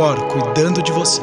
Cor cuidando de você.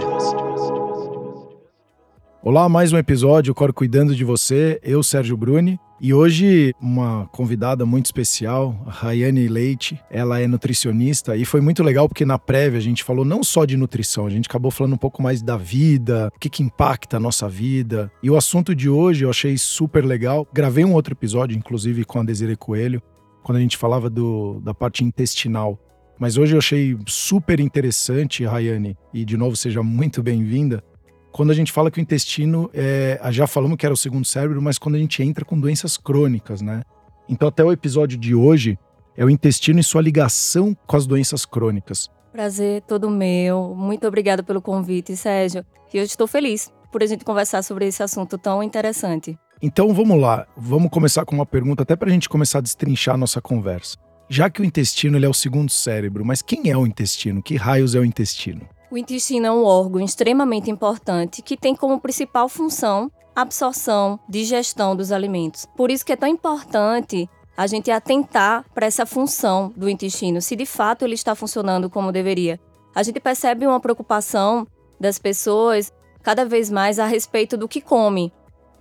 Olá, mais um episódio, Cor Cuidando de Você. Eu, Sérgio Bruni. E hoje, uma convidada muito especial, a Rayane Leite. Ela é nutricionista e foi muito legal porque na prévia a gente falou não só de nutrição, a gente acabou falando um pouco mais da vida, o que, que impacta a nossa vida. E o assunto de hoje eu achei super legal. Gravei um outro episódio, inclusive com a Desiree Coelho, quando a gente falava do, da parte intestinal. Mas hoje eu achei super interessante, Rayane, e de novo seja muito bem-vinda, quando a gente fala que o intestino, é, já falamos que era o segundo cérebro, mas quando a gente entra com doenças crônicas, né? Então, até o episódio de hoje é o intestino e sua ligação com as doenças crônicas. Prazer todo meu. Muito obrigada pelo convite, Sérgio. E eu estou feliz por a gente conversar sobre esse assunto tão interessante. Então vamos lá, vamos começar com uma pergunta, até para a gente começar a destrinchar a nossa conversa. Já que o intestino é o segundo cérebro, mas quem é o intestino? Que raios é o intestino? O intestino é um órgão extremamente importante que tem como principal função absorção, digestão dos alimentos. Por isso que é tão importante a gente atentar para essa função do intestino, se de fato ele está funcionando como deveria. A gente percebe uma preocupação das pessoas cada vez mais a respeito do que come.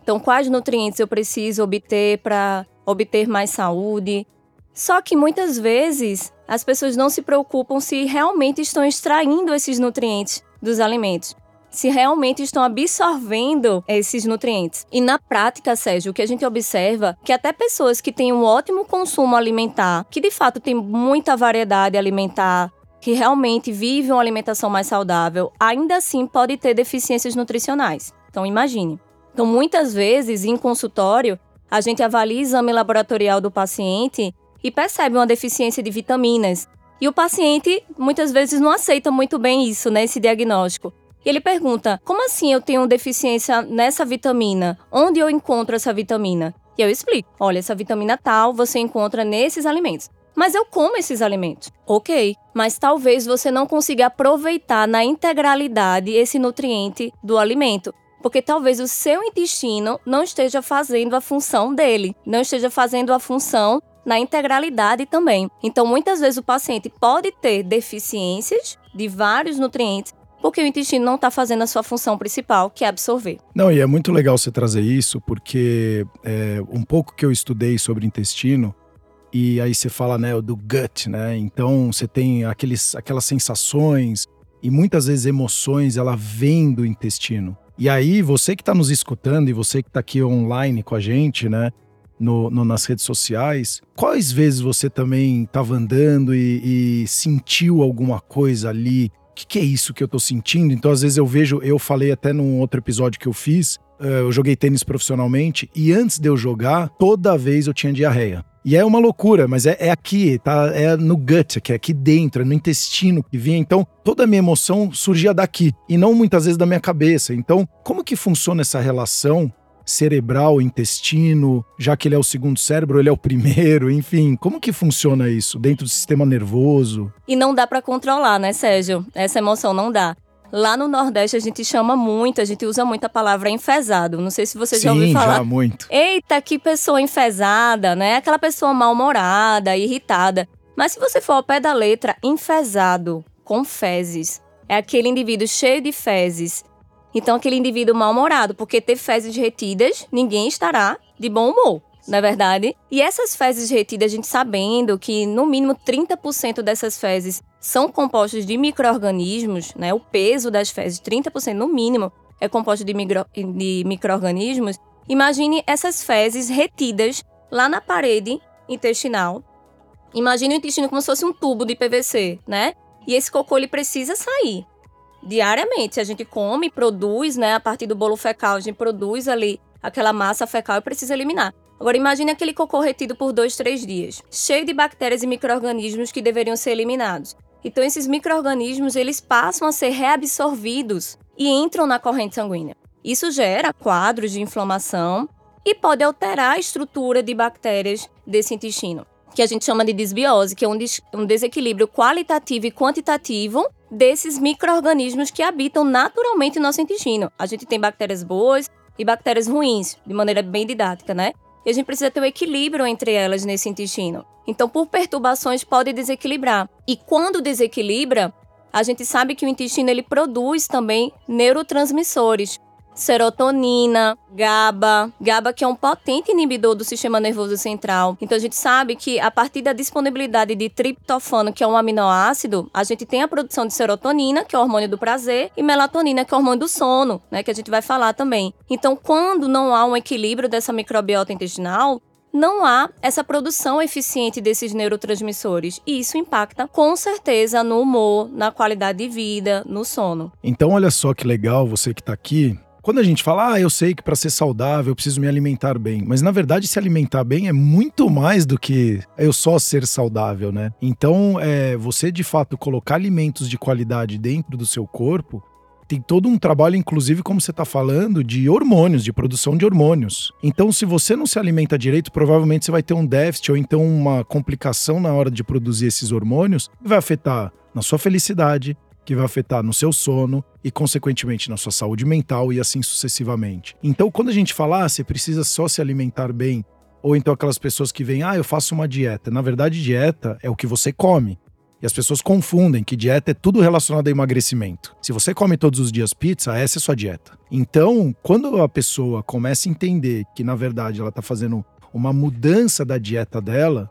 Então, quais nutrientes eu preciso obter para obter mais saúde? Só que muitas vezes as pessoas não se preocupam se realmente estão extraindo esses nutrientes dos alimentos. Se realmente estão absorvendo esses nutrientes. E na prática, Sérgio, o que a gente observa é que até pessoas que têm um ótimo consumo alimentar, que de fato tem muita variedade alimentar, que realmente vivem uma alimentação mais saudável, ainda assim pode ter deficiências nutricionais. Então imagine. Então muitas vezes em consultório, a gente avalia o exame laboratorial do paciente e percebe uma deficiência de vitaminas. E o paciente muitas vezes não aceita muito bem isso, né, esse diagnóstico. E ele pergunta: como assim eu tenho deficiência nessa vitamina? Onde eu encontro essa vitamina? E eu explico: olha, essa vitamina tal você encontra nesses alimentos. Mas eu como esses alimentos. Ok, mas talvez você não consiga aproveitar na integralidade esse nutriente do alimento. Porque talvez o seu intestino não esteja fazendo a função dele, não esteja fazendo a função na integralidade também. Então, muitas vezes o paciente pode ter deficiências de vários nutrientes porque o intestino não está fazendo a sua função principal, que é absorver. Não, e é muito legal você trazer isso, porque é, um pouco que eu estudei sobre intestino, e aí você fala né, do gut, né? Então você tem aqueles, aquelas sensações e muitas vezes emoções, ela vem do intestino. E aí, você que está nos escutando e você que está aqui online com a gente, né? No, no, nas redes sociais. Quais vezes você também estava andando e, e, sentiu alguma coisa ali? O que, que, é isso que eu estou sentindo? Então, às vezes eu vejo, eu falei até num outro episódio que eu fiz, uh, eu joguei tênis profissionalmente e antes de eu jogar, toda vez eu tinha diarreia. E é uma loucura, mas é, é, aqui, tá? É no gut, que é aqui dentro, é no intestino que vinha. Então, toda a minha emoção surgia daqui e não muitas vezes da minha cabeça. Então, como que funciona essa relação cerebral, intestino, já que ele é o segundo cérebro, ele é o primeiro, enfim, como que funciona isso dentro do sistema nervoso? E não dá para controlar, né, Sérgio? Essa emoção não dá. Lá no Nordeste a gente chama muito, a gente usa muito a palavra enfesado. Não sei se você Sim, já ouviu falar. já muito. Eita, que pessoa enfesada, né? Aquela pessoa mal-humorada, irritada. Mas se você for ao pé da letra, enfesado, com fezes, é aquele indivíduo cheio de fezes, então, aquele indivíduo mal-humorado, porque ter fezes retidas, ninguém estará de bom humor, não é verdade? E essas fezes retidas, a gente sabendo que no mínimo 30% dessas fezes são compostas de micro-organismos, né? O peso das fezes, 30% no mínimo, é composto de, micro, de micro-organismos. Imagine essas fezes retidas lá na parede intestinal. Imagine o intestino como se fosse um tubo de PVC, né? E esse cocô ele precisa sair diariamente. A gente come, produz, né? A partir do bolo fecal, a gente produz ali aquela massa fecal e precisa eliminar. Agora imagine aquele cocô retido por dois, três dias, cheio de bactérias e micro-organismos que deveriam ser eliminados. Então esses micro-organismos eles passam a ser reabsorvidos e entram na corrente sanguínea. Isso gera quadros de inflamação e pode alterar a estrutura de bactérias desse intestino, que a gente chama de desbiose, que é um, des um desequilíbrio qualitativo e quantitativo desses micro-organismos que habitam naturalmente no nosso intestino. A gente tem bactérias boas e bactérias ruins, de maneira bem didática, né? E a gente precisa ter um equilíbrio entre elas nesse intestino. Então, por perturbações, pode desequilibrar. E quando desequilibra, a gente sabe que o intestino ele produz também neurotransmissores, serotonina, GABA. GABA que é um potente inibidor do sistema nervoso central. Então a gente sabe que a partir da disponibilidade de triptofano, que é um aminoácido, a gente tem a produção de serotonina, que é o hormônio do prazer, e melatonina, que é o hormônio do sono, né, que a gente vai falar também. Então, quando não há um equilíbrio dessa microbiota intestinal, não há essa produção eficiente desses neurotransmissores. E isso impacta com certeza no humor, na qualidade de vida, no sono. Então, olha só que legal você que está aqui quando a gente fala, ah, eu sei que para ser saudável eu preciso me alimentar bem, mas na verdade se alimentar bem é muito mais do que eu só ser saudável, né? Então, é, você de fato colocar alimentos de qualidade dentro do seu corpo tem todo um trabalho, inclusive, como você está falando, de hormônios, de produção de hormônios. Então, se você não se alimenta direito, provavelmente você vai ter um déficit ou então uma complicação na hora de produzir esses hormônios, que vai afetar na sua felicidade, que vai afetar no seu sono e, consequentemente, na sua saúde mental e assim sucessivamente. Então, quando a gente fala, ah, você precisa só se alimentar bem, ou então aquelas pessoas que vêm, ah, eu faço uma dieta. Na verdade, dieta é o que você come. E as pessoas confundem que dieta é tudo relacionado a emagrecimento. Se você come todos os dias pizza, essa é sua dieta. Então, quando a pessoa começa a entender que, na verdade, ela está fazendo uma mudança da dieta dela,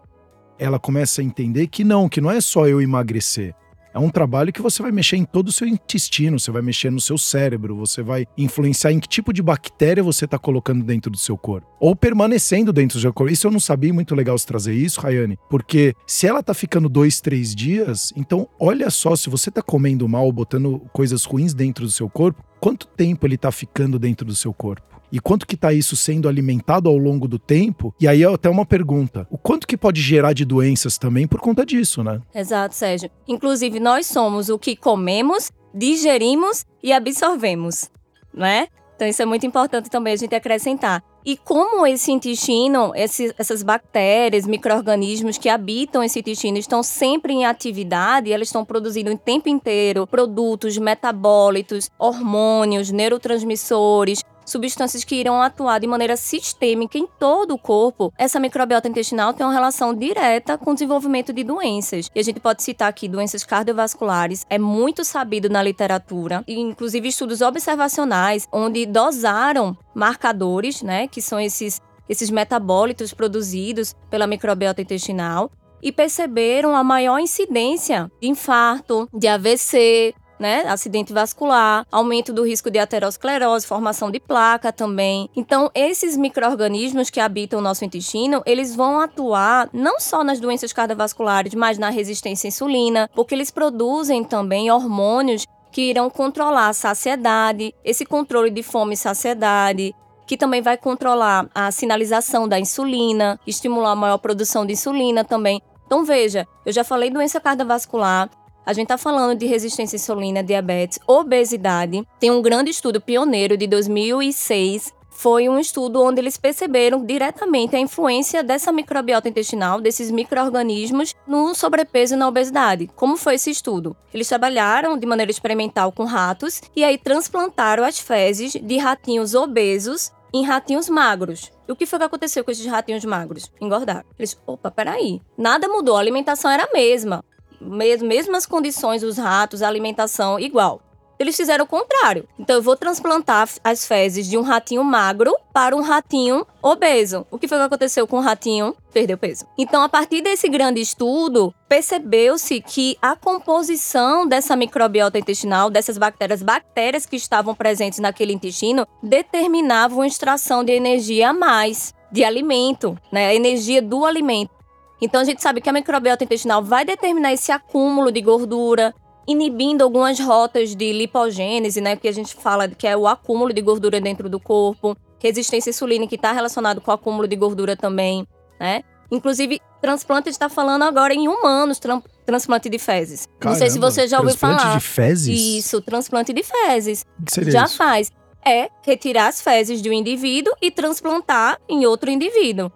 ela começa a entender que não, que não é só eu emagrecer. É um trabalho que você vai mexer em todo o seu intestino, você vai mexer no seu cérebro, você vai influenciar em que tipo de bactéria você está colocando dentro do seu corpo. Ou permanecendo dentro do seu corpo. Isso eu não sabia, muito legal você trazer isso, Rayane, porque se ela está ficando dois, três dias, então olha só, se você está comendo mal, botando coisas ruins dentro do seu corpo, quanto tempo ele está ficando dentro do seu corpo? E quanto que está isso sendo alimentado ao longo do tempo. E aí é até uma pergunta: o quanto que pode gerar de doenças também por conta disso, né? Exato, Sérgio. Inclusive, nós somos o que comemos, digerimos e absorvemos, né? Então, isso é muito importante também a gente acrescentar. E como esse intestino, esse, essas bactérias, micro-organismos que habitam esse intestino estão sempre em atividade, elas estão produzindo o tempo inteiro produtos metabólitos, hormônios, neurotransmissores, substâncias que irão atuar de maneira sistêmica em todo o corpo, essa microbiota intestinal tem uma relação direta com o desenvolvimento de doenças. E a gente pode citar aqui doenças cardiovasculares, é muito sabido na literatura, e inclusive estudos observacionais, onde dosaram marcadores, né, que são esses, esses metabólitos produzidos pela microbiota intestinal, e perceberam a maior incidência de infarto, de AVC, né? Acidente vascular, aumento do risco de aterosclerose, formação de placa também. Então, esses micro-organismos que habitam o nosso intestino, eles vão atuar não só nas doenças cardiovasculares, mas na resistência à insulina, porque eles produzem também hormônios que irão controlar a saciedade, esse controle de fome e saciedade, que também vai controlar a sinalização da insulina, estimular a maior produção de insulina também. Então veja, eu já falei doença cardiovascular, a gente está falando de resistência à insulina, diabetes, obesidade. Tem um grande estudo pioneiro de 2006 foi um estudo onde eles perceberam diretamente a influência dessa microbiota intestinal, desses micro-organismos, no sobrepeso e na obesidade. Como foi esse estudo? Eles trabalharam de maneira experimental com ratos e aí transplantaram as fezes de ratinhos obesos em ratinhos magros. E o que foi que aconteceu com esses ratinhos magros? Engordaram. Eles, opa, peraí. Nada mudou, a alimentação era a mesma mesmas condições, os ratos, a alimentação igual. Eles fizeram o contrário. Então eu vou transplantar as fezes de um ratinho magro para um ratinho obeso. O que foi que aconteceu com o ratinho? Perdeu peso. Então, a partir desse grande estudo, percebeu-se que a composição dessa microbiota intestinal, dessas bactérias, bactérias que estavam presentes naquele intestino, determinavam a extração de energia a mais, de alimento, né? A energia do alimento. Então a gente sabe que a microbiota intestinal vai determinar esse acúmulo de gordura, inibindo algumas rotas de lipogênese, né? Que a gente fala que é o acúmulo de gordura dentro do corpo, resistência insulínica que está relacionado com o acúmulo de gordura também, né? Inclusive, transplante está falando agora em humanos, transplante de fezes. Caramba, Não sei se você já ouviu falar. Transplante de fezes? Isso, transplante de fezes. O que seria já isso? faz. É retirar as fezes de um indivíduo e transplantar em outro indivíduo.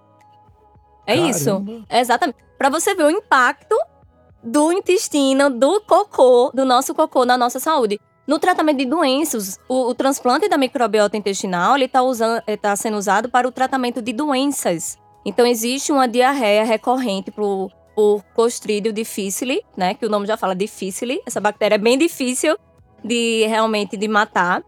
É Caramba. isso. Exatamente. Para você ver o impacto do intestino, do cocô, do nosso cocô na nossa saúde. No tratamento de doenças, o, o transplante da microbiota intestinal está tá sendo usado para o tratamento de doenças. Então, existe uma diarreia recorrente por, por Clostridium difficile, né? Que o nome já fala difficile. Essa bactéria é bem difícil de realmente de matar.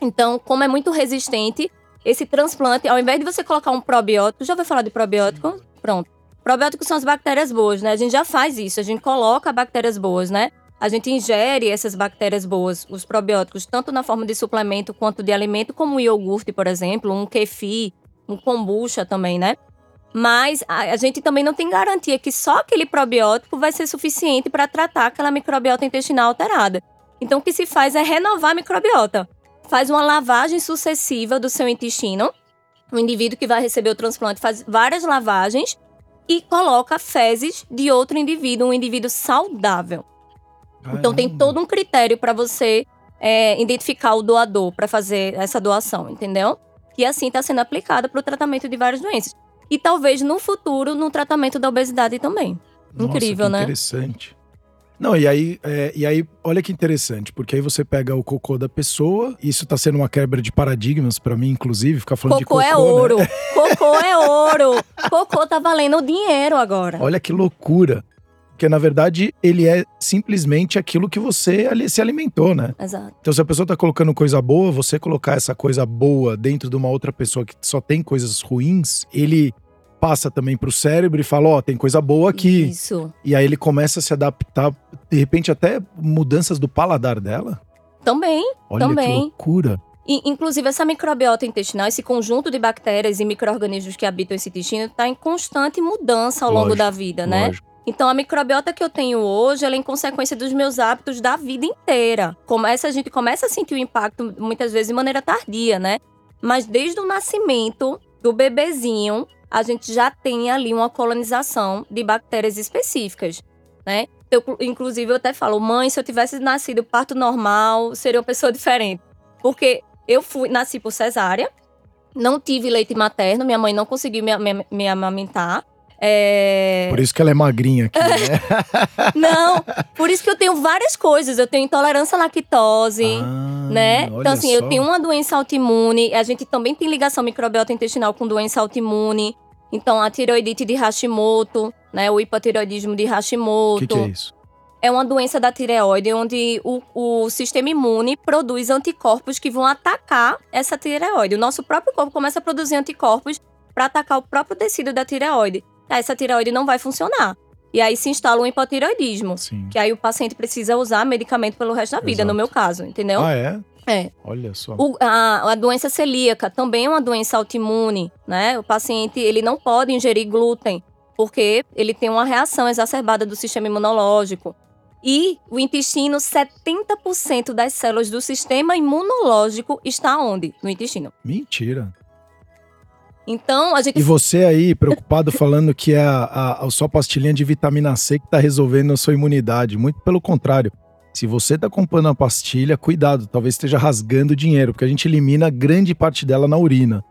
Então, como é muito resistente, esse transplante, ao invés de você colocar um probiótico, já vai falar de probiótico? Pronto. Probióticos são as bactérias boas, né? A gente já faz isso, a gente coloca bactérias boas, né? a gente ingere essas bactérias boas, os probióticos, tanto na forma de suplemento quanto de alimento, como o iogurte, por exemplo, um kefir, um kombucha também, né? Mas a gente também não tem garantia que só aquele probiótico vai ser suficiente para tratar aquela microbiota intestinal alterada. Então, o que se faz é renovar a microbiota. Faz uma lavagem sucessiva do seu intestino. O indivíduo que vai receber o transplante faz várias lavagens e coloca fezes de outro indivíduo, um indivíduo saudável. Então tem todo um critério para você é, identificar o doador para fazer essa doação, entendeu? E assim está sendo aplicada para o tratamento de várias doenças. E talvez no futuro, no tratamento da obesidade também. Nossa, Incrível, né? Interessante. Não, e aí, é, e aí, olha que interessante, porque aí você pega o cocô da pessoa, isso tá sendo uma quebra de paradigmas para mim, inclusive, ficar falando cocô de cocô. Cocô é ouro. Né? Cocô é ouro. Cocô tá valendo dinheiro agora. Olha que loucura. Porque, na verdade, ele é simplesmente aquilo que você se alimentou, né? Exato. Então, se a pessoa tá colocando coisa boa, você colocar essa coisa boa dentro de uma outra pessoa que só tem coisas ruins, ele passa também pro cérebro e fala: Ó, oh, tem coisa boa aqui. Isso. E aí ele começa a se adaptar, de repente, até mudanças do paladar dela. Também. Olha também. que loucura. E, inclusive, essa microbiota intestinal, esse conjunto de bactérias e micro-organismos que habitam esse intestino, está em constante mudança ao longo Lógico, da vida, né? Lógico. Então, a microbiota que eu tenho hoje, ela é em consequência dos meus hábitos da vida inteira. Começa, a gente começa a sentir o impacto, muitas vezes, de maneira tardia, né? Mas desde o nascimento do bebezinho, a gente já tem ali uma colonização de bactérias específicas, né? Eu, inclusive, eu até falo, mãe, se eu tivesse nascido parto normal, seria uma pessoa diferente. Porque eu fui, nasci por cesárea, não tive leite materno, minha mãe não conseguiu me, me, me amamentar. É... Por isso que ela é magrinha aqui, né? Não, por isso que eu tenho várias coisas. Eu tenho intolerância à lactose, ah, né? Então, assim, só. eu tenho uma doença autoimune. A gente também tem ligação microbiota intestinal com doença autoimune. Então, a tiroidite de Hashimoto, né? O hipotiroidismo de Hashimoto. O que, que é isso? É uma doença da tireoide onde o, o sistema imune produz anticorpos que vão atacar essa tireoide. O nosso próprio corpo começa a produzir anticorpos para atacar o próprio tecido da tireoide essa tireoide não vai funcionar. E aí se instala um hipotireoidismo, Sim. que aí o paciente precisa usar medicamento pelo resto da vida, Exato. no meu caso, entendeu? Ah, é? É. Olha só. O, a, a, doença celíaca também é uma doença autoimune, né? O paciente ele não pode ingerir glúten, porque ele tem uma reação exacerbada do sistema imunológico. E o intestino, 70% das células do sistema imunológico está onde? No intestino. Mentira. Então, a gente. E você aí, preocupado, falando que é a, a, a sua pastilhinha de vitamina C que tá resolvendo a sua imunidade. Muito pelo contrário. Se você tá comprando a pastilha, cuidado, talvez esteja rasgando dinheiro, porque a gente elimina grande parte dela na urina.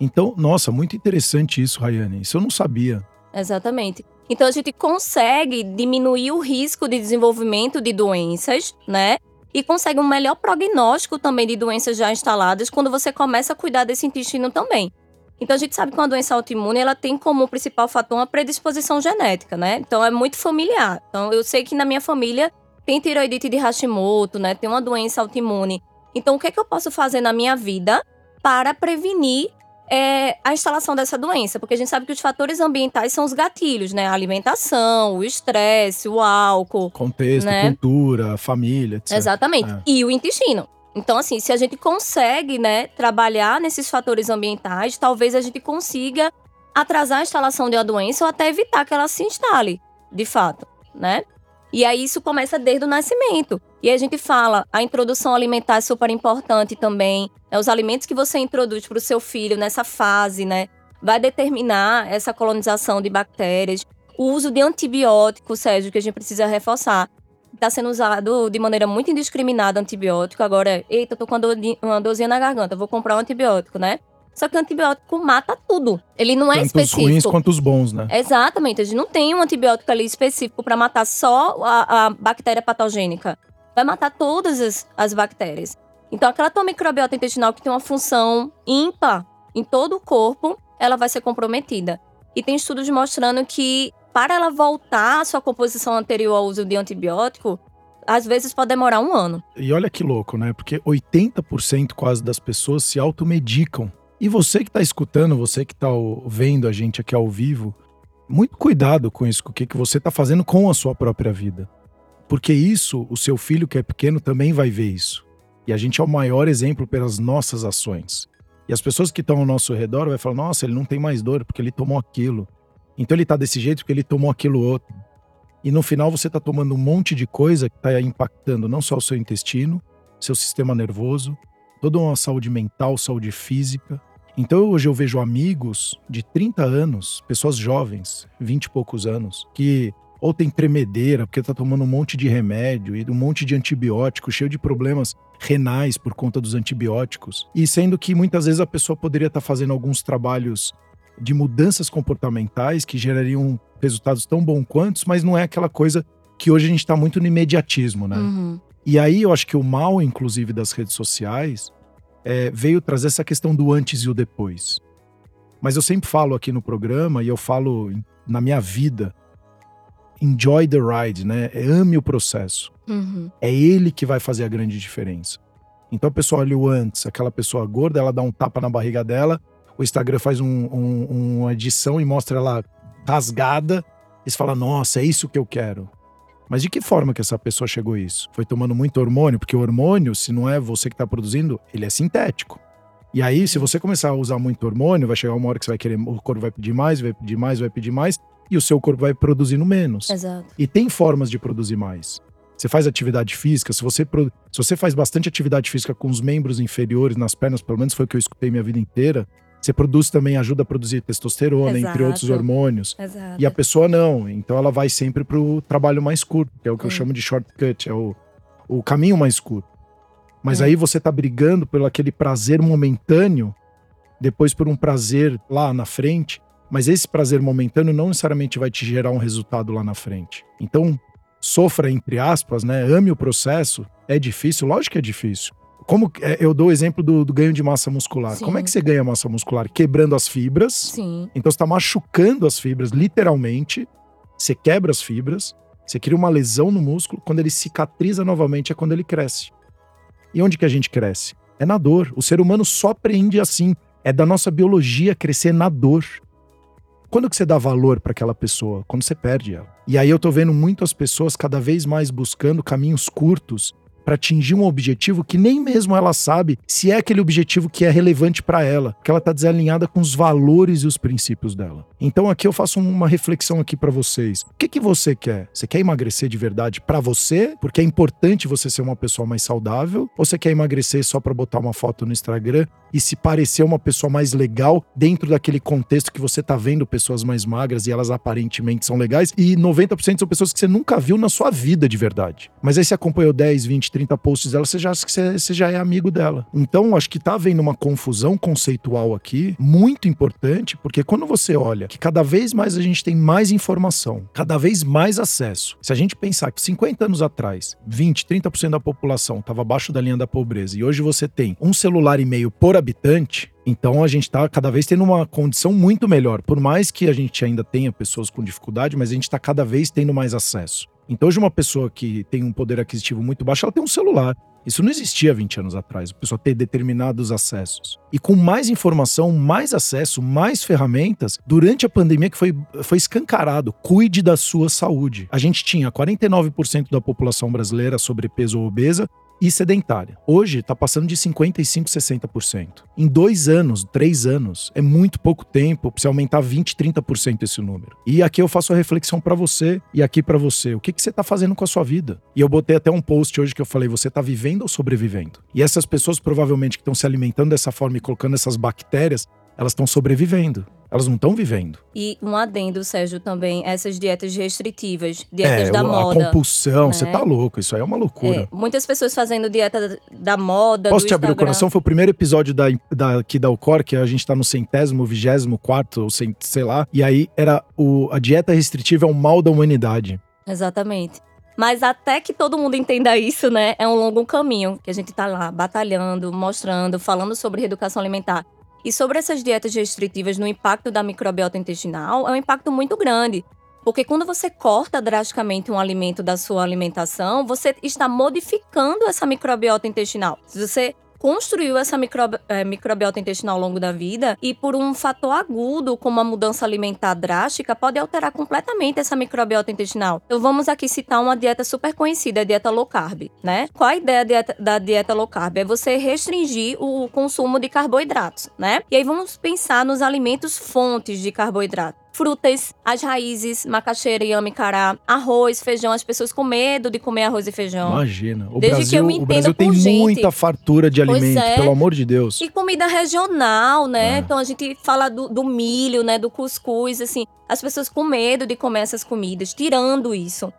Então, nossa, muito interessante isso, Rayane. Isso eu não sabia. Exatamente. Então a gente consegue diminuir o risco de desenvolvimento de doenças, né? E consegue um melhor prognóstico também de doenças já instaladas quando você começa a cuidar desse intestino também. Então a gente sabe que uma doença autoimune ela tem como principal fator uma predisposição genética, né? Então é muito familiar. Então eu sei que na minha família tem tiroidite de Hashimoto, né? Tem uma doença autoimune. Então o que é que eu posso fazer na minha vida para prevenir é, a instalação dessa doença? Porque a gente sabe que os fatores ambientais são os gatilhos, né? A alimentação, o estresse, o álcool. Contexto, né? cultura, família, etc. Exatamente. É. E o intestino. Então, assim, se a gente consegue, né, trabalhar nesses fatores ambientais, talvez a gente consiga atrasar a instalação de uma doença ou até evitar que ela se instale, de fato, né? E aí isso começa desde o nascimento. E a gente fala, a introdução alimentar é super importante também. Né? Os alimentos que você introduz para o seu filho nessa fase, né? Vai determinar essa colonização de bactérias. O uso de antibiótico, Sérgio, que a gente precisa reforçar. Está sendo usado de maneira muito indiscriminada antibiótico. Agora, eita, tô com uma dorzinha na garganta, vou comprar um antibiótico, né? Só que o antibiótico mata tudo. Ele não é Tanto específico. os ruins quanto os bons, né? Exatamente. A gente não tem um antibiótico ali específico para matar só a, a, bactéria patogênica. Vai matar todas as, as bactérias. Então, aquela tua microbiota intestinal que tem uma função ímpar em todo o corpo, ela vai ser comprometida. E tem estudos mostrando que para ela voltar à sua composição anterior ao uso de antibiótico, às vezes pode demorar um ano. E olha que louco, né? Porque 80% quase das pessoas se automedicam e você que está escutando, você que está vendo a gente aqui ao vivo, muito cuidado com isso, com o que, que você está fazendo com a sua própria vida. Porque isso, o seu filho que é pequeno também vai ver isso. E a gente é o maior exemplo pelas nossas ações. E as pessoas que estão ao nosso redor vai falar: nossa, ele não tem mais dor porque ele tomou aquilo. Então ele está desse jeito porque ele tomou aquilo outro. E no final você está tomando um monte de coisa que está impactando não só o seu intestino, seu sistema nervoso, toda uma saúde mental, saúde física. Então hoje eu vejo amigos de 30 anos, pessoas jovens, 20 e poucos anos, que ou tem tremedeira porque tá tomando um monte de remédio e um monte de antibiótico, cheio de problemas renais por conta dos antibióticos. E sendo que muitas vezes a pessoa poderia estar tá fazendo alguns trabalhos de mudanças comportamentais que gerariam resultados tão bons quantos, mas não é aquela coisa que hoje a gente está muito no imediatismo, né? Uhum. E aí eu acho que o mal, inclusive, das redes sociais é, veio trazer essa questão do antes e o depois. Mas eu sempre falo aqui no programa e eu falo na minha vida: enjoy the ride, né? É, ame o processo. Uhum. É ele que vai fazer a grande diferença. Então a pessoa olha o antes, aquela pessoa gorda, ela dá um tapa na barriga dela, o Instagram faz um, um, uma edição e mostra ela rasgada, e você fala: nossa, é isso que eu quero. Mas de que forma que essa pessoa chegou a isso? Foi tomando muito hormônio? Porque o hormônio, se não é você que está produzindo, ele é sintético. E aí, se você começar a usar muito hormônio, vai chegar uma hora que você vai querer, o corpo vai pedir mais, vai pedir mais, vai pedir mais, e o seu corpo vai produzindo menos. Exato. E tem formas de produzir mais. Você faz atividade física, se você, se você faz bastante atividade física com os membros inferiores, nas pernas, pelo menos foi o que eu escutei minha vida inteira, você produz também, ajuda a produzir testosterona, Exato. entre outros hormônios. Exato. E a pessoa não. Então ela vai sempre para o trabalho mais curto, que é o que eu chamo de shortcut, é o, o caminho mais curto. Mas aí você tá brigando pelo aquele prazer momentâneo, depois por um prazer lá na frente. Mas esse prazer momentâneo não necessariamente vai te gerar um resultado lá na frente. Então, sofra, entre aspas, né? Ame o processo. É difícil? Lógico que é difícil. Como é, eu dou o exemplo do, do ganho de massa muscular. Sim. Como é que você ganha massa muscular? Quebrando as fibras. Sim. Então você está machucando as fibras, literalmente. Você quebra as fibras, você cria uma lesão no músculo. Quando ele cicatriza novamente é quando ele cresce. E onde que a gente cresce? É na dor. O ser humano só aprende assim. É da nossa biologia crescer na dor. Quando que você dá valor para aquela pessoa? Quando você perde ela. E aí eu tô vendo muitas pessoas cada vez mais buscando caminhos curtos para atingir um objetivo que nem mesmo ela sabe se é aquele objetivo que é relevante para ela, que ela está desalinhada com os valores e os princípios dela. Então aqui eu faço uma reflexão aqui para vocês. O que que você quer? Você quer emagrecer de verdade para você, porque é importante você ser uma pessoa mais saudável, ou você quer emagrecer só para botar uma foto no Instagram e se parecer uma pessoa mais legal dentro daquele contexto que você tá vendo pessoas mais magras e elas aparentemente são legais e 90% são pessoas que você nunca viu na sua vida de verdade. Mas aí você acompanhou 10, 20, 30 posts dela, você já acha que você, você já é amigo dela. Então, acho que tá havendo uma confusão conceitual aqui, muito importante, porque quando você olha que cada vez mais a gente tem mais informação, cada vez mais acesso. Se a gente pensar que 50 anos atrás, 20, 30% da população estava abaixo da linha da pobreza e hoje você tem um celular e meio por habitante, então a gente está cada vez tendo uma condição muito melhor. Por mais que a gente ainda tenha pessoas com dificuldade, mas a gente está cada vez tendo mais acesso. Então hoje uma pessoa que tem um poder aquisitivo muito baixo, ela tem um celular. Isso não existia 20 anos atrás, a pessoa ter determinados acessos. E com mais informação, mais acesso, mais ferramentas, durante a pandemia que foi, foi escancarado, cuide da sua saúde. A gente tinha 49% da população brasileira sobrepeso ou obesa, e sedentária. Hoje está passando de 55%, 60%. Em dois anos, três anos, é muito pouco tempo para aumentar 20%, 30% esse número. E aqui eu faço a reflexão para você e aqui para você. O que, que você está fazendo com a sua vida? E eu botei até um post hoje que eu falei: você está vivendo ou sobrevivendo? E essas pessoas provavelmente que estão se alimentando dessa forma e colocando essas bactérias, elas estão sobrevivendo. Elas não estão vivendo. E um adendo, Sérgio, também, essas dietas restritivas, dietas é, da a moda. compulsão, você né? tá louco, isso aí é uma loucura. É, muitas pessoas fazendo dieta da moda. Posso te abrir o Instagram. coração? Foi o primeiro episódio da, da, aqui da Alcor, que a gente tá no centésimo, vigésimo, quarto, ou cent- sei lá. E aí era o, a dieta restritiva é o mal da humanidade. Exatamente. Mas até que todo mundo entenda isso, né? É um longo caminho que a gente tá lá batalhando, mostrando, falando sobre reeducação alimentar. E sobre essas dietas restritivas no impacto da microbiota intestinal, é um impacto muito grande. Porque quando você corta drasticamente um alimento da sua alimentação, você está modificando essa microbiota intestinal. Se você construiu essa eh, microbiota intestinal ao longo da vida e por um fator agudo, como a mudança alimentar drástica, pode alterar completamente essa microbiota intestinal. Então vamos aqui citar uma dieta super conhecida, a dieta low carb, né? Qual a ideia da dieta low carb? É você restringir o consumo de carboidratos, né? E aí vamos pensar nos alimentos fontes de carboidrato. Frutas, as raízes, macaxeira, inhame, cará, arroz, feijão. As pessoas com medo de comer arroz e feijão. Imagina. O Desde que Brasil, eu me o entenda Brasil tem gente. muita fartura de alimento, é. pelo amor de Deus. E comida regional, né? É. Então a gente fala do, do milho, né? Do cuscuz, assim. As pessoas com medo de comer essas comidas, tirando isso.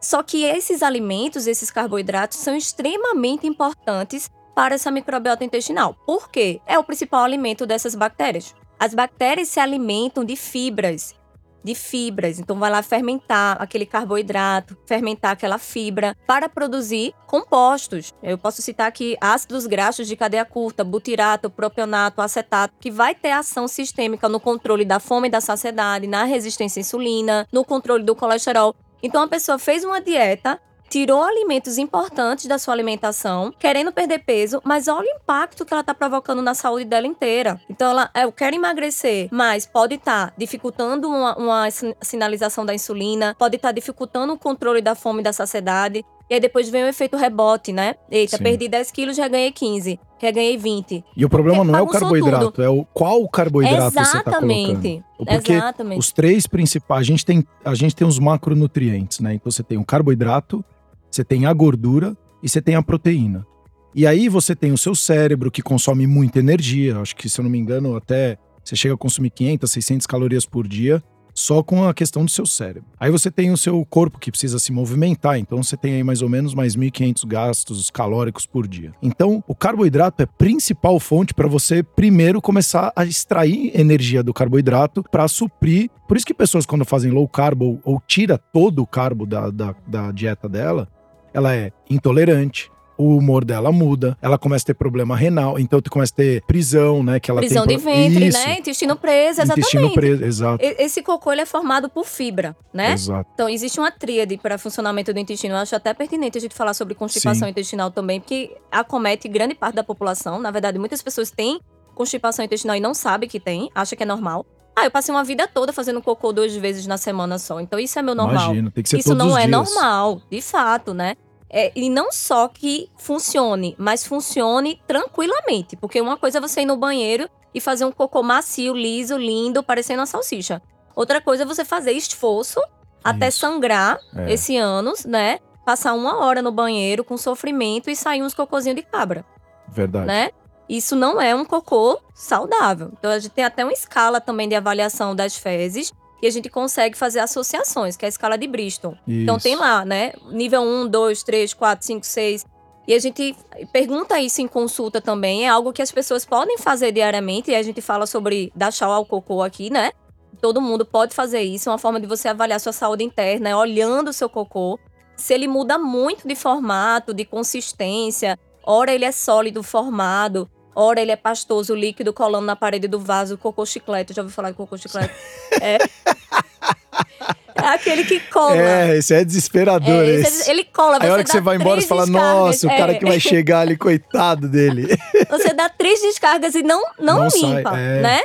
Só que esses alimentos, esses carboidratos, são extremamente importantes para essa microbiota intestinal. Por quê? É o principal alimento dessas bactérias. As bactérias se alimentam de fibras. De fibras. Então, vai lá fermentar aquele carboidrato, fermentar aquela fibra para produzir compostos. Eu posso citar aqui ácidos graxos de cadeia curta, butirato, propionato, acetato, que vai ter ação sistêmica no controle da fome e da saciedade, na resistência à insulina, no controle do colesterol. Então, a pessoa fez uma dieta tirou alimentos importantes da sua alimentação, querendo perder peso, mas olha o impacto que ela está provocando na saúde dela inteira. Então, ela, eu quero emagrecer, mas pode estar dificultando uma, uma sin- sinalização da insulina, pode estar dificultando o controle da fome e da saciedade. E aí depois vem o efeito rebote, né? Eita, Sim. perdi 10 quilos, já ganhei 15, já ganhei 20. E o problema Porque não é o carboidrato, é o qual carboidrato você tá colocando. Exatamente. Porque Exatamente. os três principais, a gente tem, a gente tem os macronutrientes, né? Então você tem o carboidrato, você tem a gordura e você tem a proteína. E aí você tem o seu cérebro que consome muita energia, acho que se eu não me engano, até você chega a consumir 500, 600 calorias por dia só com a questão do seu cérebro. Aí você tem o seu corpo que precisa se movimentar, então você tem aí mais ou menos mais 1.500 gastos calóricos por dia. Então, o carboidrato é a principal fonte para você primeiro começar a extrair energia do carboidrato para suprir. Por isso que pessoas quando fazem low carb ou, ou tira todo o carbo da, da, da dieta dela, ela é intolerante. O humor dela muda, ela começa a ter problema renal, então tu começa a ter prisão, né? Que ela Prisão tem de ventre, Isso, né? Intestino preso, exatamente. Intestino preso, exato. Esse cocô ele é formado por fibra, né? Exato. Então, existe uma tríade para funcionamento do intestino. Eu acho até pertinente a gente falar sobre constipação Sim. intestinal também, porque acomete grande parte da população. Na verdade, muitas pessoas têm constipação intestinal e não sabem que tem, acha que é normal. Ah, eu passei uma vida toda fazendo cocô duas vezes na semana só. Então, isso é meu normal. Imagina, tem que ser Isso todos não os é dias. normal, de fato, né? É, e não só que funcione, mas funcione tranquilamente. Porque uma coisa é você ir no banheiro e fazer um cocô macio, liso, lindo, parecendo uma salsicha. Outra coisa é você fazer esforço até Isso. sangrar É. esse ânus, né? Passar uma hora no banheiro com sofrimento e sair uns cocôzinhos de cabra, Verdade. né? Isso não é um cocô saudável. Então a gente tem até uma escala também de avaliação das fezes e a gente consegue fazer associações, que é a escala de Bristol. Então Isso. tem lá, né? Nível 1, 2, 3, 4, 5, 6. E a gente pergunta isso em consulta também. É algo que as pessoas podem fazer diariamente. E a gente fala sobre dar chau ao cocô aqui, né? Todo mundo pode fazer isso. É uma forma de você avaliar sua saúde interna, é olhando o seu cocô. Se ele muda muito de formato, de consistência, ora ele é sólido formado, ora ele é pastoso, líquido, colando na parede do vaso, cocô chiclete. Já ouviu falar de cocô chiclete? é. É aquele que cola. É, esse é desesperador. É, esse. esse- ele cola, Aí a hora que você vai embora, você fala, nossa, o cara é. que vai chegar ali, coitado dele. Você dá três descargas e não, não, Não limpa, é. né?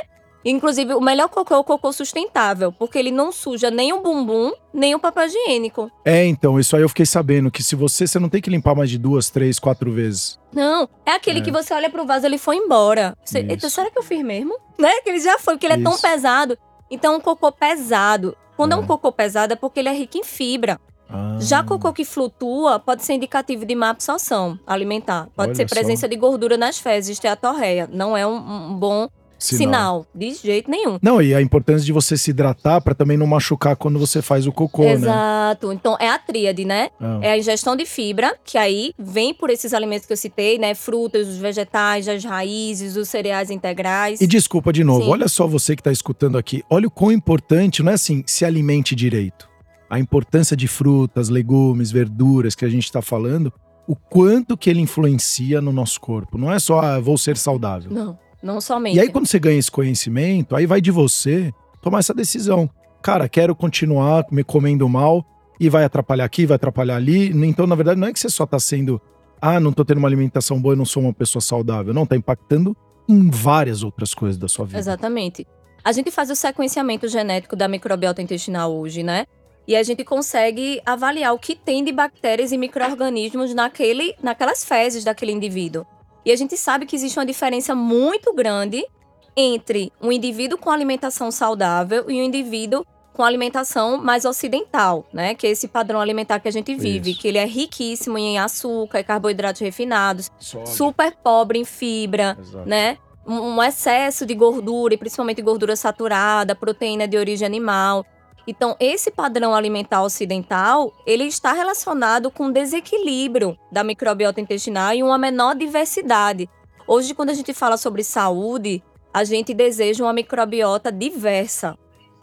Inclusive, o melhor cocô é o cocô sustentável, porque ele não suja nem o bumbum, nem o papel higiênico. É, então, isso aí eu fiquei sabendo, que se você, você não tem que limpar mais de duas, três, quatro vezes. Não, é aquele É. que você olha pro vaso, ele foi embora. Você. Eita, será que eu fiz mesmo? Né? Que ele já foi, porque ele é tão pesado. Então, um cocô pesado. Quando é. É. um cocô pesado é porque ele é rico em fibra. Ah, Já cocô que flutua pode ser indicativo de má absorção alimentar. Pode Olha ser só. presença de gordura nas fezes, esteatorreia. Não é um, um bom sinal. De jeito nenhum. Não, e a importância de você se hidratar para também não machucar quando você faz o cocô, né? Exato. Então é a tríade, né? Ah. É a ingestão de fibra, que aí vem por esses alimentos que eu citei, né? Frutas, os vegetais, as raízes, os cereais integrais. E desculpa de novo, Sim. olha só você que está escutando aqui, olha o quão importante, não é assim, se alimente direito. A importância de frutas, legumes, verduras que a gente está falando, o quanto que ele influencia no nosso corpo. Não é só, ah, vou ser saudável. Não, não somente. E aí, quando você ganha esse conhecimento, aí vai de você tomar essa decisão. Cara, quero continuar me comendo mal e vai atrapalhar aqui, vai atrapalhar ali. Então, na verdade, não é que você só tá sendo, ah, não tô tendo uma alimentação boa, eu não sou uma pessoa saudável. Não, tá impactando em várias outras coisas da sua vida. Exatamente. A gente faz o sequenciamento genético da microbiota intestinal hoje, né? E a gente consegue avaliar o que tem de bactérias e micro-organismos naquele, naquelas fezes daquele indivíduo. E a gente sabe que existe uma diferença muito grande entre um indivíduo com alimentação saudável e um indivíduo com alimentação mais ocidental, né? Que é esse padrão alimentar que a gente vive, Isso. que ele é riquíssimo em açúcar e carboidratos refinados, super pobre em fibra, Exato. né? Um um excesso de gordura, e principalmente gordura saturada, proteína de origem animal. Então, esse padrão alimentar ocidental, ele está relacionado com desequilíbrio da microbiota intestinal e uma menor diversidade. Hoje, quando a gente fala sobre saúde, a gente deseja uma microbiota diversa.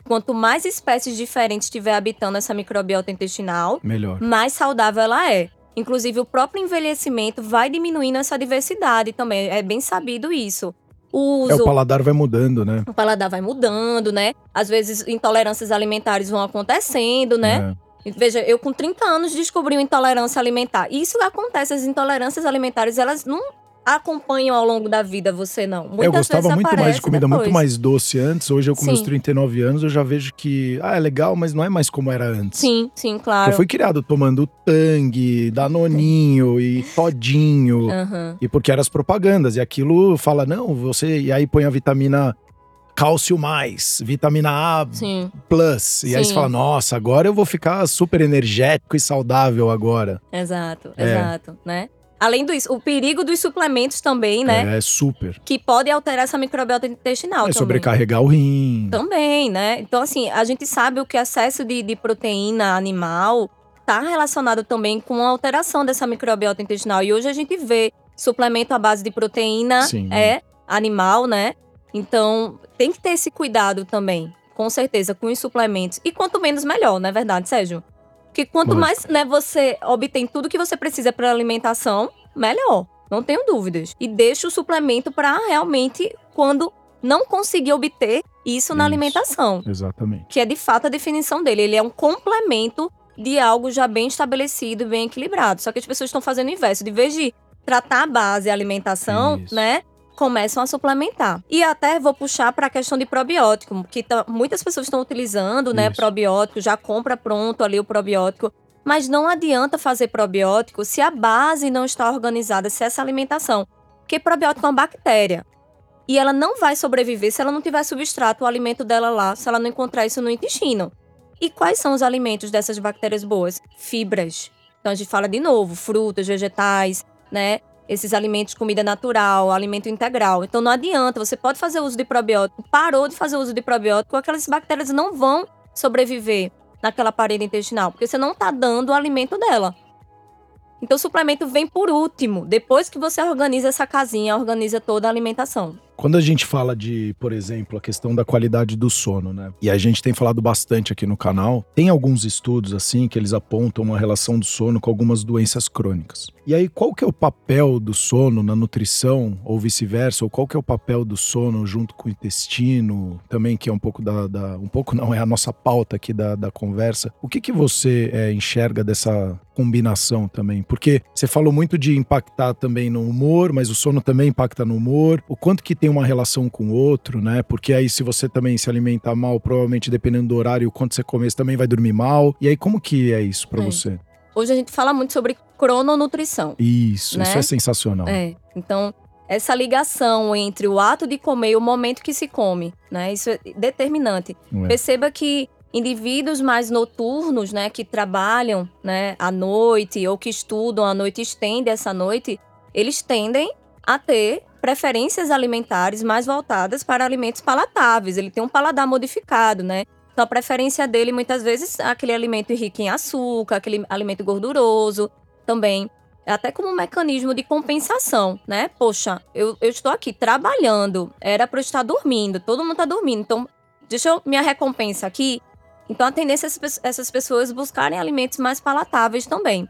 Quanto mais espécies diferentes estiver habitando essa microbiota intestinal, Melhor. mais saudável ela é. Inclusive, o próprio envelhecimento vai diminuindo essa diversidade também. É bem sabido isso. O É, uso, o paladar vai mudando, né? o paladar vai mudando, né? Às vezes, intolerâncias alimentares vão acontecendo, né? É. Veja, eu com 30 anos descobri uma intolerância alimentar. Isso acontece, as intolerâncias alimentares, elas não acompanham ao longo da vida você não. Muitas eu gostava muito mais de comida muito depois. mais doce antes. Hoje, eu com meus Sim. 39 anos, eu já vejo que, ah, é legal, mas não é mais como era antes. Sim, sim, claro. Eu fui criado tomando Tang, Danoninho e Todinho. Aham. E porque eram as propagandas. E aquilo fala, não, você. E aí põe a vitamina cálcio mais, vitamina A Sim. plus. E aí Sim. você fala, nossa, agora eu vou ficar super energético e saudável agora. Exato, É. exato, né? Além disso, o perigo dos suplementos também, né? É super. Que pode alterar essa microbiota intestinal É também. sobrecarregar o rim. Também, né? Então, assim, a gente sabe o que excesso de, de proteína animal está relacionado também com a alteração dessa microbiota intestinal. E hoje a gente vê suplemento à base de proteína Sim. é animal, né? Então, tem que ter esse cuidado também, com certeza, com os suplementos. E quanto menos, melhor, não é verdade, Sérgio? Porque quanto mais né, você obtém tudo que você precisa para alimentação, melhor. Não tenho dúvidas. E deixa o suplemento para realmente quando não conseguir obter isso na Isso. alimentação, Exatamente. que é de fato a definição dele. Ele é um complemento de algo já bem estabelecido, bem equilibrado. Só que as pessoas estão fazendo o inverso. De vez de tratar a base e a alimentação, Isso. né? Começam a suplementar. E até vou puxar para a questão de probiótico, que tá- muitas pessoas estão utilizando, né? Isso. Probiótico, já compra pronto ali o probiótico. Mas não adianta fazer probiótico se a base não está organizada, se essa alimentação. Porque probiótico é uma bactéria. E ela não vai sobreviver se ela não tiver substrato, o alimento dela lá, se ela não encontrar isso no intestino. E quais são os alimentos dessas bactérias boas? Fibras. Então a gente fala de novo, frutas, vegetais, né? Esses alimentos, comida natural, alimento integral. Então não adianta, você pode fazer uso de probiótico, parou de fazer uso de probiótico, aquelas bactérias não vão sobreviver naquela parede intestinal, porque você não está dando o alimento dela. Então o suplemento vem por último, depois que você organiza essa casinha, organiza toda a alimentação. Quando a gente fala de, por exemplo, a questão da qualidade do sono, né? E a gente tem falado bastante aqui no canal, tem alguns estudos assim que eles apontam uma relação do sono com algumas doenças crônicas. E aí, qual que é o papel do sono na nutrição, ou vice-versa, ou qual que é o papel do sono junto com o intestino, também que é um pouco da, da- um pouco não é a nossa pauta aqui da, da conversa. O que que você é, enxerga dessa combinação também? Porque você falou muito de impactar também no humor, mas o sono também impacta no humor. O quanto que tem uma relação com o outro, né? Porque aí se você também se alimentar mal, provavelmente dependendo do horário, o quanto você comer, você também vai dormir mal. E aí como que é isso pra É. você? Hoje a gente fala muito sobre crononutrição. Isso, Né? isso é sensacional. É. Então, essa ligação entre o ato de comer e o momento que se come, né? Isso é determinante. é? Perceba que indivíduos mais noturnos, né, que trabalham, né, à noite ou que estudam à noite, estendem essa noite, eles tendem a ter preferências alimentares mais voltadas para alimentos palatáveis. Ele tem um paladar modificado, né? Então, a preferência dele, muitas vezes, é aquele alimento rico em açúcar, aquele alimento gorduroso também. Até como um mecanismo de compensação, né? Poxa, eu, eu estou aqui trabalhando, era para eu estar dormindo, todo mundo está dormindo, então deixa eu minha recompensa aqui. Então, a tendência é essas pessoas buscarem alimentos mais palatáveis também.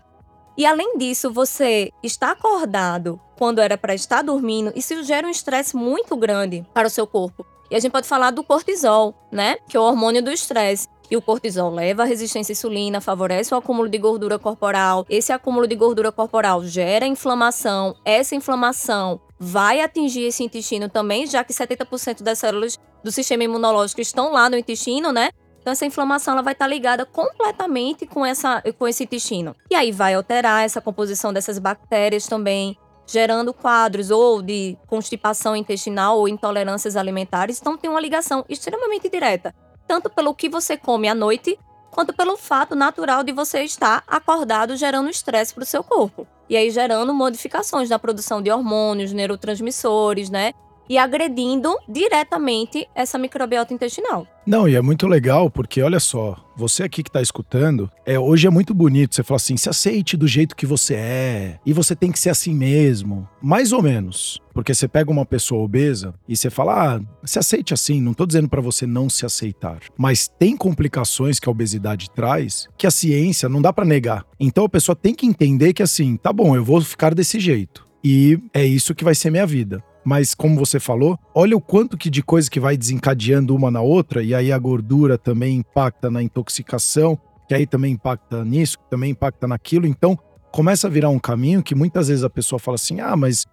E além disso, você está acordado quando era para estar dormindo, isso gera um estresse muito grande para o seu corpo. E a gente pode falar do cortisol, né? Que é o hormônio do estresse. E o cortisol leva à resistência à insulina, favorece o acúmulo de gordura corporal. Esse acúmulo de gordura corporal gera inflamação. Essa inflamação vai atingir esse intestino também, já que 70% das células do sistema imunológico estão lá no intestino, né? Então essa inflamação ela vai estar ligada completamente com, essa, com esse intestino. E aí vai alterar essa composição dessas bactérias também, gerando quadros ou de constipação intestinal ou intolerâncias alimentares. Então tem uma ligação extremamente direta, tanto pelo que você come à noite, quanto pelo fato natural de você estar acordado gerando estresse para o seu corpo. E aí gerando modificações na produção de hormônios, neurotransmissores, né? E agredindo diretamente essa microbiota intestinal. Não, e é muito legal porque olha só, você aqui que está escutando, é hoje é muito bonito você falar assim, se aceite do jeito que você é e você tem que ser assim mesmo, mais ou menos. Porque você pega uma pessoa obesa e você fala, ah, se aceite assim, não estou dizendo para você não se aceitar, mas tem complicações que a obesidade traz que a ciência não dá para negar. Então a pessoa tem que entender que assim, tá bom, eu vou ficar desse jeito. E é isso que vai ser minha vida. Mas como você falou, olha o quanto que de coisa que vai desencadeando uma na outra, e aí a gordura também impacta na intoxicação, que aí também impacta nisso, também impacta naquilo. Então, começa a virar um caminho que muitas vezes a pessoa fala assim: "Ah, mas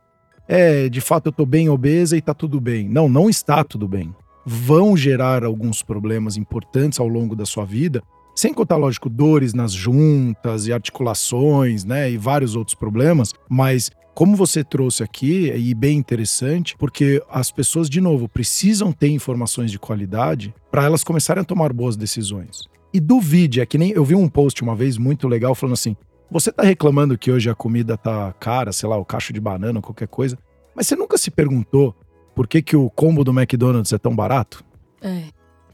é, de fato eu tô bem obesa e tá tudo bem". Não, não está tudo bem. Vão gerar alguns problemas importantes ao longo da sua vida, sem contar, lógico, dores nas juntas e articulações, né, e vários outros problemas, mas como você trouxe aqui, e bem interessante, porque as pessoas, de novo, precisam ter informações de qualidade para elas começarem a tomar boas decisões. E duvide, é que nem eu vi um post uma vez muito legal falando assim: você tá reclamando que hoje a comida tá cara, sei lá, o cacho de banana, qualquer coisa, mas você nunca se perguntou por que, que o combo do McDonald's é tão barato? É.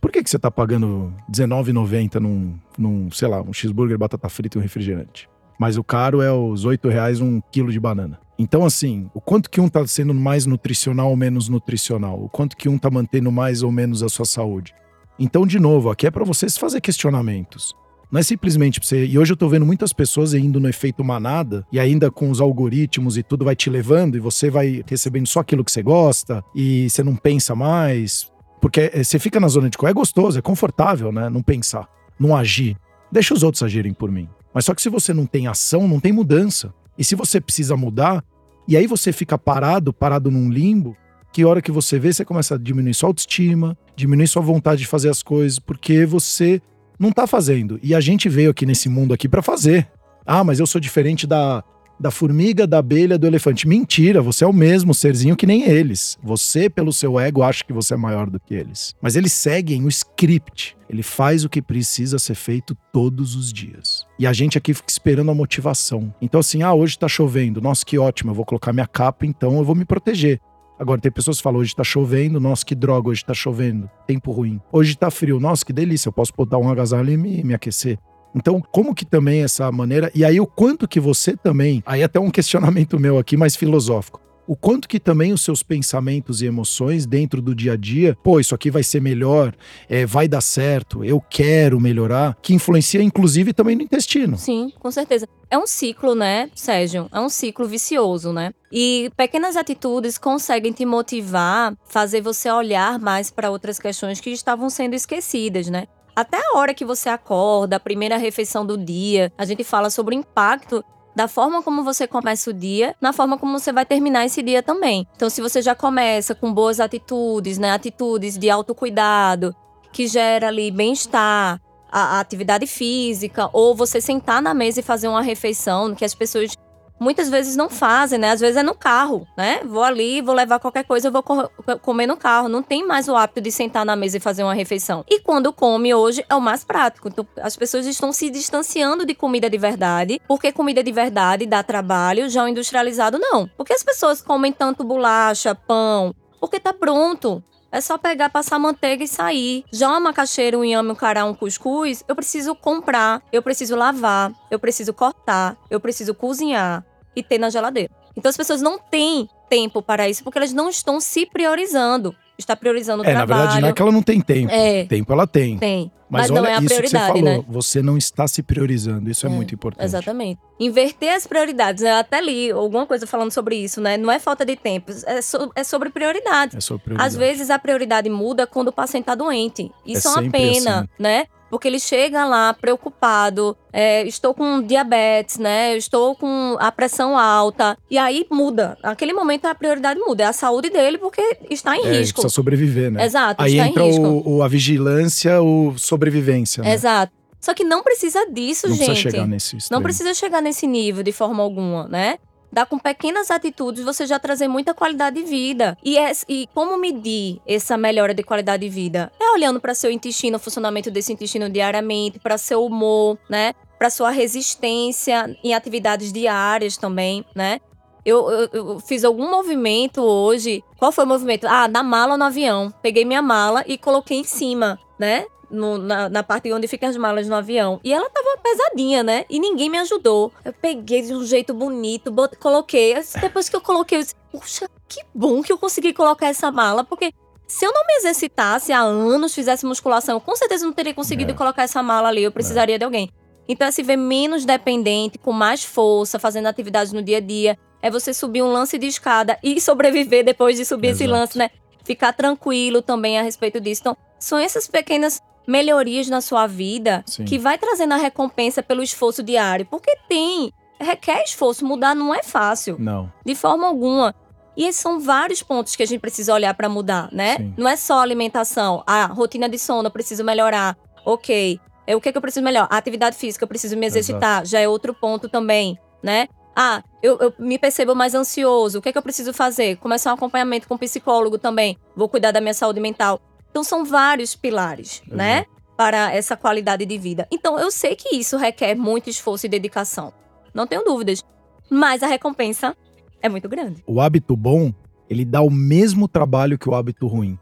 Por que, que você tá pagando R$19,90 num, num, sei lá, um cheeseburger, batata frita e um refrigerante? Mas o caro é os R$ reais um quilo de banana. Então, assim, o quanto que um tá sendo mais nutricional ou menos nutricional? O quanto que um tá mantendo mais ou menos a sua saúde? Então, de novo, aqui é para você se fazer questionamentos. Não é simplesmente pra você. E hoje eu tô vendo muitas pessoas indo no efeito manada e ainda com os algoritmos e tudo vai te levando e você vai recebendo só aquilo que você gosta e você não pensa mais. Porque eh, você fica na zona de. É gostoso, é confortável, né? Não pensar, não agir. Deixa os outros agirem por mim. Mas só que se você não tem ação, não tem mudança. E se você precisa mudar, e aí você fica parado, parado num limbo, que hora que você vê, você começa a diminuir sua autoestima, diminuir sua vontade de fazer as coisas, porque você não tá fazendo. E a gente veio aqui nesse mundo aqui para fazer. Ah, mas eu sou diferente da da formiga, da abelha, do elefante. Mentira, você é o mesmo serzinho que nem eles. Você, pelo seu ego, acha que você é maior do que eles. Mas eles seguem o script. Ele faz o que precisa ser feito todos os dias. E a gente aqui fica esperando a motivação. Então, assim, ah, hoje tá chovendo. Nossa, que ótimo, eu vou colocar minha capa, então eu vou me proteger. Agora, tem pessoas que falam, hoje tá chovendo, nossa, que droga, hoje tá chovendo, tempo ruim. Hoje tá frio, nossa, que delícia, eu posso botar um agasalho e me, me aquecer. Então, como que também essa maneira. E aí, o quanto que você também. Aí, até um questionamento meu aqui, mais filosófico o quanto que também os seus pensamentos e emoções dentro do dia a dia, pô, isso aqui vai ser melhor, é, vai dar certo, eu quero melhorar, que influencia inclusive também no intestino. Sim, com certeza. É um ciclo, né, Sérgio? É um ciclo vicioso, né? E pequenas atitudes conseguem te motivar, fazer você olhar mais para outras questões que estavam sendo esquecidas, né? Até a hora que você acorda, a primeira refeição do dia, a gente fala sobre o impacto da forma como você começa o dia, na forma como você vai terminar esse dia também. Então, se você já começa com boas atitudes, né, atitudes de autocuidado, que gera ali bem-estar, a, a, atividade física, ou você sentar na mesa e fazer uma refeição, que as pessoas muitas vezes não fazem, né? Às vezes é no carro, né? Vou ali, vou levar qualquer coisa, eu vou co comer no carro. Não tem mais o hábito de sentar na mesa e fazer uma refeição. E quando come hoje é o mais prático. Então, as pessoas estão se distanciando de comida de verdade, porque comida de verdade dá trabalho, já o industrializado não. Porque as pessoas comem tanto bolacha, pão, porque tá pronto. É só pegar, passar manteiga e sair. Já uma macaxeira, um inhame, um cará, um cuscuz, eu preciso comprar, eu preciso lavar, eu preciso cortar, eu preciso cozinhar e ter na geladeira. Então as pessoas não têm tempo para isso porque elas não estão se priorizando está priorizando o é, trabalho. Na verdade, não é que ela não tem tempo. É. Tempo ela tem. Tem. Mas, Mas olha não é a isso que você falou. né? Você não está se priorizando. Isso é, É, muito importante. Exatamente. Inverter as prioridades. né? Eu até li alguma coisa falando sobre isso, né? Não é falta de tempo, é, so- é sobre prioridade. É sua prioridade. Às vezes a prioridade muda quando o paciente está doente. Isso é, uma sempre pena, assim. né? Porque ele chega lá preocupado, é, estou com diabetes, né? Estou com a pressão alta. E aí muda. Naquele momento a prioridade muda. É a saúde dele porque está em É, ele risco. precisa sobreviver, né? Exato, Aí está entra em risco. o, o- a vigilância, o sobrevivência. né? Exato. Só que não precisa disso, Não gente. precisa chegar nesse extremo. Não precisa chegar nesse nível de forma alguma, né? Dá com pequenas atitudes você já trazer muita qualidade de vida. E, é- e como medir essa melhora de qualidade de vida? É olhando para seu intestino, o funcionamento desse intestino diariamente, para seu humor, né? Para sua resistência em atividades diárias também, né? Eu, eu- eu fiz algum movimento hoje. Qual foi o movimento? Ah, na mala ou no avião. Peguei minha mala e coloquei em cima, né? No- na, na parte onde ficam as malas no avião. E ela tava pesadinha, né? E ninguém me ajudou. Eu peguei de um jeito bonito, bot- coloquei. Depois que eu coloquei, eu disse, puxa, que bom que eu consegui colocar essa mala, porque se eu não me exercitasse há anos, fizesse musculação, com certeza não teria conseguido É. colocar essa mala ali. Eu precisaria de alguém. Então é se ver menos dependente, com mais força, fazendo atividades no dia a dia. É você subir um lance de escada e sobreviver depois de subir esse Exato. lance, né? Ficar tranquilo também a respeito disso. Então, são essas pequenas melhorias na sua vida Sim. que vai trazendo a recompensa pelo esforço diário. Porque tem, requer esforço, mudar não é fácil, Não. de forma alguma. E esses são vários pontos que a gente precisa olhar para mudar, né? Sim. Não é só alimentação, a rotina de sono eu preciso melhorar. OK. É o que, que eu preciso melhorar? A atividade física eu preciso me exercitar, já é outro ponto também, né? Ah, eu, eu me percebo mais ansioso. O que, que eu preciso fazer? Começar um acompanhamento com um psicólogo também. Vou cuidar da minha saúde mental. Então, são vários pilares, né? Para essa qualidade de vida. Então, eu sei que isso requer muito esforço e dedicação. Não tenho dúvidas. Mas a recompensa é muito grande. O hábito bom, ele dá o mesmo trabalho que o hábito ruim.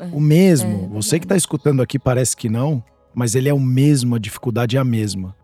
É. O mesmo. É, Você que está escutando aqui parece que não, mas ele é o mesmo, a dificuldade é a mesma.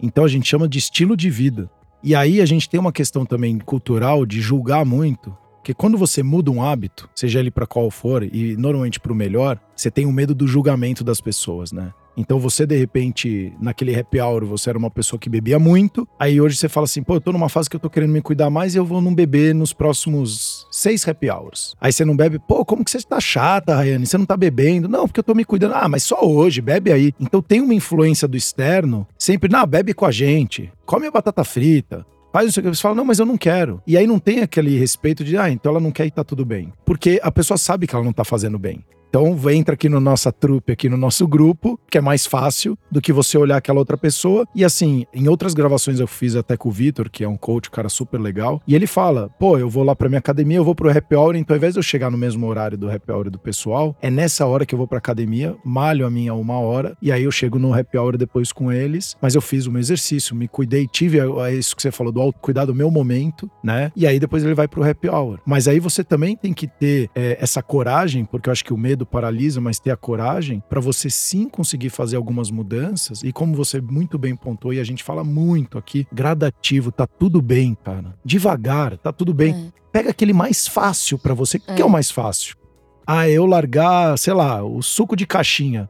Então a gente chama de estilo de vida. E aí a gente tem uma questão também cultural de julgar muito, porque quando você muda um hábito, seja ele para qual for e normalmente para o melhor, você tem o medo do julgamento das pessoas, né? Então você de repente, naquele happy hour, você era uma pessoa que bebia muito, aí hoje você fala assim, pô, eu tô numa fase que eu tô querendo me cuidar mais e eu vou não beber nos próximos seis happy hours. Aí você não bebe, pô, como que você tá chata, Rayane? Você não tá bebendo? Não, porque eu tô me cuidando. Ah, mas só hoje, bebe aí. Então tem uma influência do externo, sempre, não, bebe com a gente, come a batata frita. Faz não sei o que, você fala, não, mas eu não quero. E aí não tem aquele respeito de, ah, então ela não quer e tá tudo bem. Porque a pessoa sabe que ela não tá fazendo bem. Então entra aqui no nossa trupe, aqui no nosso grupo, que é mais fácil do que você olhar aquela outra pessoa. E assim, em outras gravações eu fiz até com o Vitor, que é um coach, um cara super legal, e ele fala: pô, eu vou lá pra minha academia, eu vou pro happy hour, então ao invés de eu chegar no mesmo horário do happy hour do pessoal, é nessa hora que eu vou pra academia, malho a minha uma hora, e aí eu chego no happy hour depois com eles, mas eu fiz o meu exercício, me cuidei, tive isso que você falou do autocuidar do meu momento, né? E aí depois ele vai pro happy hour. Mas aí você também tem que ter é, essa coragem, porque eu acho que o medo paralisa, mas ter a coragem pra você sim conseguir fazer algumas mudanças. E como você muito bem pontuou, e a gente fala muito aqui, gradativo, tá tudo bem, cara. Devagar, tá tudo bem. É. Pega aquele mais fácil pra você. O que É. é o mais fácil? Ah, eu largar, sei lá, o suco de caixinha.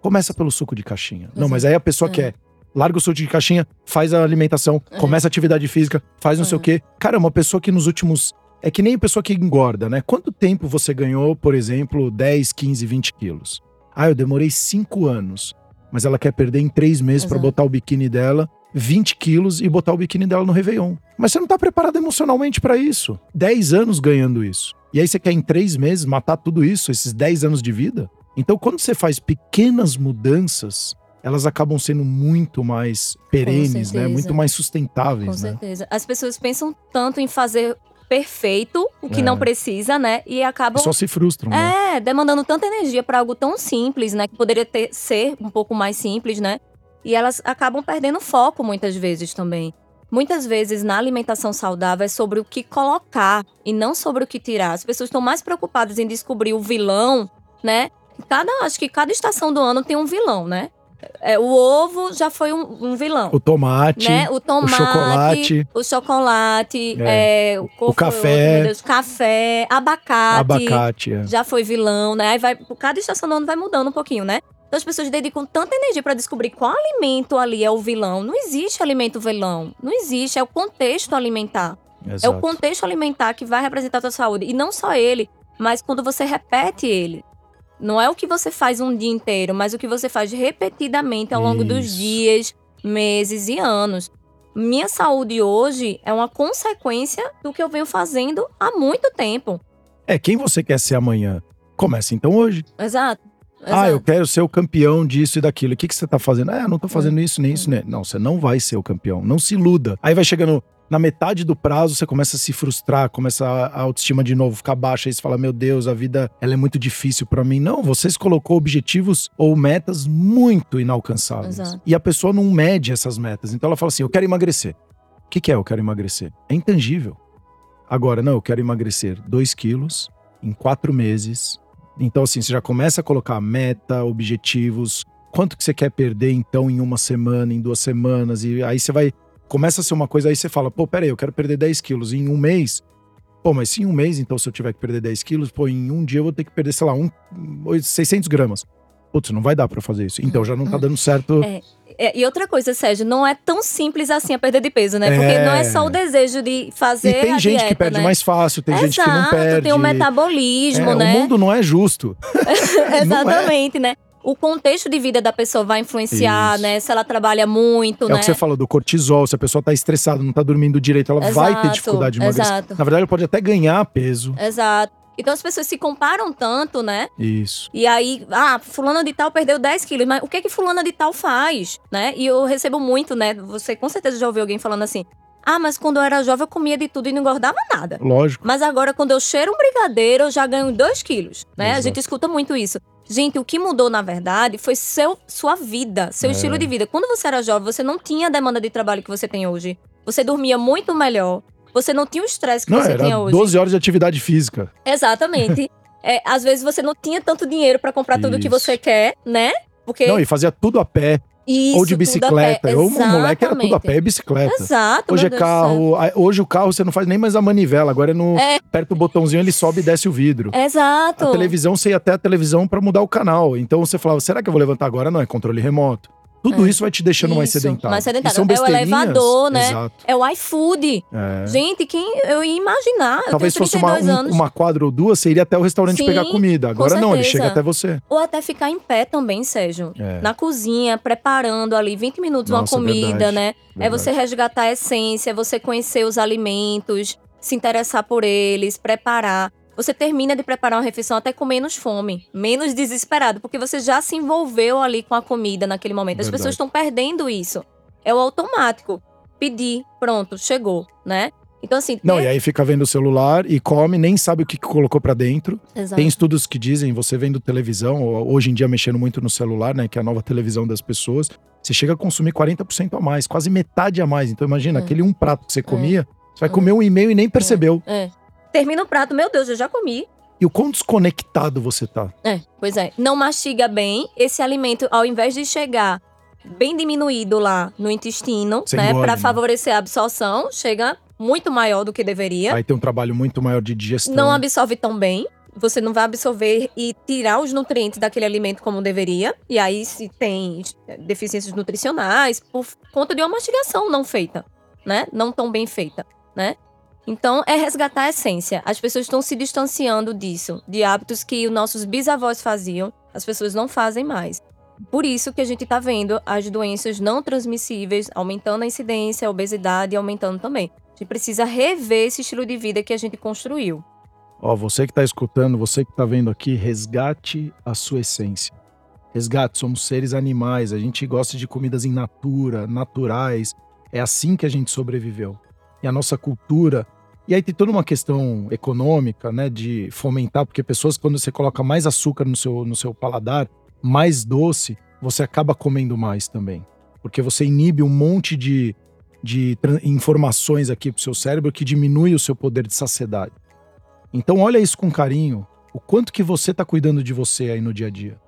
Começa pelo suco de caixinha. Não, mas aí a pessoa É. quer. Larga o suco de caixinha, faz a alimentação, É. começa a atividade física, faz não sei É. o quê. Cara, é uma pessoa que nos últimos. É que nem pessoa que engorda, né? Quanto tempo você ganhou, por exemplo, 10, 15, 20 quilos? Ah, eu demorei 5 anos. Mas ela quer perder em 3 meses pra Exato. botar o biquíni dela, 20 quilos e botar o biquíni dela no Réveillon. Mas você não tá preparado emocionalmente pra isso. 10 anos ganhando isso. E aí você quer em 3 meses matar tudo isso, esses 10 anos de vida? Então, quando você faz pequenas mudanças, elas acabam sendo muito mais perenes, né? Muito mais sustentáveis, Com né? certeza. As pessoas pensam tanto em fazer perfeito o que É. não precisa, né? E acabam Só se frustram, né? É, demandando tanta energia para algo tão simples, né? Que poderia ter, ser um pouco mais simples, né? E elas acabam perdendo foco muitas vezes também. Muitas vezes na alimentação saudável é sobre o que colocar e não sobre o que tirar. As pessoas estão mais preocupadas em descobrir o vilão, né? Cada, acho que cada estação do ano tem um vilão, né? É, o ovo já foi um, um vilão. O tomate, né? O tomate, chocolate. o chocolate, é, o, qual foi café. Deus? café, abacate, abacate. é. já foi vilão, né? Aí vai, cada estação do ano vai mudando um pouquinho, né? Então as pessoas dedicam tanta energia para descobrir qual alimento ali é o vilão. Não existe alimento vilão. Não existe, é o contexto alimentar. É o Exato. contexto alimentar que vai representar a tua saúde. E não só ele, mas quando você repete ele. Não é o que você faz um dia inteiro, mas o que você faz repetidamente ao longo dos Isso. dias, meses e anos. Minha saúde hoje é uma consequência do que eu venho fazendo há muito tempo. É, quem você quer ser amanhã? Começa então hoje. Exato. Ah, eu exato. quero ser o campeão disso e daquilo. O que, que você tá fazendo? Ah, eu não tô fazendo isso, nem isso, nem. Não, você não vai ser o campeão. Não se iluda. Aí vai chegando na metade do prazo, você começa a se frustrar, começa a autoestima de novo ficar baixa. Aí você fala: Meu Deus, a vida ela é muito difícil pra mim. Não, você se colocou objetivos ou metas muito inalcançáveis. Exato. E a pessoa não mede essas metas. Então ela fala assim: Eu quero emagrecer. O que, que é eu quero emagrecer? É intangível. Agora, não, eu quero emagrecer 2 quilos em quatro meses. Então, assim, você já começa a colocar meta, objetivos, quanto que você quer perder, então, em uma semana, em duas semanas, e aí você vai. Começa a ser uma coisa, aí você fala, pô, peraí, eu quero perder 10 quilos em um mês. Pô, mas se em um mês, então, se eu tiver que perder 10 quilos, pô, em um dia eu vou ter que perder, sei lá, um, 600 gramas. Putz, não vai dar pra fazer isso. Então já não tá dando certo. É, É, e outra coisa, Sérgio, não é tão simples assim a perda de peso, né? Porque É. não é só o desejo de fazer E tem gente dieta, que perde né? mais fácil, tem gente que não Exato, perde. tem o metabolismo, É, né? O mundo não é justo. É. Exatamente, né? O contexto de vida da pessoa vai influenciar, Isso. né? Se ela trabalha muito, É né? o que você falou do cortisol. Se a pessoa tá estressada, não tá dormindo direito, ela vai ter Exato, dificuldade de emagrecer. exato. Na verdade, ela pode até ganhar peso. Exato. Então as pessoas se comparam tanto, né? Isso. E aí, ah, fulana de tal perdeu 10 quilos, mas o que que fulana de tal faz, né? E eu recebo muito, né? Você com certeza já ouviu alguém falando assim, ah, mas quando eu era jovem eu comia de tudo e não engordava nada. Lógico. Mas agora, quando eu cheiro um brigadeiro, eu já ganho 2 quilos, né? A Exato. gente escuta muito isso. Gente, o que mudou, na verdade, foi seu, sua vida, seu É. estilo de vida. Quando você era jovem, você não tinha a demanda de trabalho que você tem hoje. Você dormia muito melhor. Você não tinha o estresse que Não, você era tinha hoje. 12 horas de atividade física. Exatamente. É, às vezes você não tinha tanto dinheiro pra comprar tudo que Isso. você quer, né? Porque Não, e fazia tudo a pé. isso, ou de bicicleta. Eu, o moleque era tudo a pé e bicicleta. Exato. Hoje é Deus carro. Hoje o carro você não faz nem mais a manivela. Agora é no. É. Aperta o botãozinho, ele sobe e desce o vidro. Exato. A televisão, você ia até a televisão pra mudar o canal. Então você falava, será que eu vou levantar agora? Não, é controle remoto. Tudo É. isso vai te deixando mais Isso, sedentário. mais sedentário. E são É o elevador, né? Exato. É o iFood. É. Gente, quem eu ia imaginar? Talvez eu tenho fosse uma, 32 um- uma quadra ou duas, você iria até o restaurante Sim, pegar comida. com Agora não, ele chega até você. Ou até ficar em pé também, Sérgio. É. Na cozinha, preparando ali 20 minutos Nossa, uma comida, verdade, né? É verdade. você resgatar a essência, é você conhecer os alimentos, se interessar por eles, preparar. Você termina de preparar uma refeição até com menos fome, menos desesperado, porque você já se envolveu ali com a comida naquele momento. As Verdade. pessoas estão perdendo isso. É o automático. Pedir, pronto, chegou, né? Então, assim. Não, ter- e aí fica vendo o celular e come, nem sabe o que colocou pra dentro. Exato. Tem estudos que dizem, você vendo televisão, hoje em dia mexendo muito no celular, né, que é a nova televisão das pessoas, você chega a consumir 40% a mais, quase metade a mais. Então imagina, É. aquele um prato que você comia, você vai É. comer um e meio e nem percebeu. É. Termina o prato, meu Deus, eu já comi. E o quão desconectado você tá. É, pois é. Não mastiga bem. Esse alimento, ao invés de chegar bem diminuído lá no intestino, Você né, para né? favorecer a absorção, chega muito maior do que deveria. Aí tem um trabalho muito maior de digestão. Não absorve tão bem. Você não vai absorver e tirar os nutrientes daquele alimento como deveria. E aí, se tem deficiências nutricionais, por conta de uma mastigação não feita, né? Não tão bem feita, né? Então, é resgatar a essência. As pessoas estão se distanciando disso, de hábitos que os nossos bisavós faziam, as pessoas não fazem mais. Por isso que a gente está vendo as doenças não transmissíveis aumentando a incidência, a obesidade aumentando também. A gente precisa rever esse estilo de vida que a gente construiu. Ó, você que tá escutando, você que tá vendo aqui, resgate a sua essência. Resgate, somos seres animais, a gente gosta de comidas em natura, naturais. É assim que a gente sobreviveu. E a nossa cultura. E aí tem toda uma questão econômica, né? De fomentar, porque pessoas, quando você coloca mais açúcar no seu, no seu paladar, mais doce, você acaba comendo mais também. Porque você inibe um monte de, de informações aqui pro seu cérebro que diminui o seu poder de saciedade. Então olha isso com carinho, o quanto que você está cuidando de você aí no dia a dia.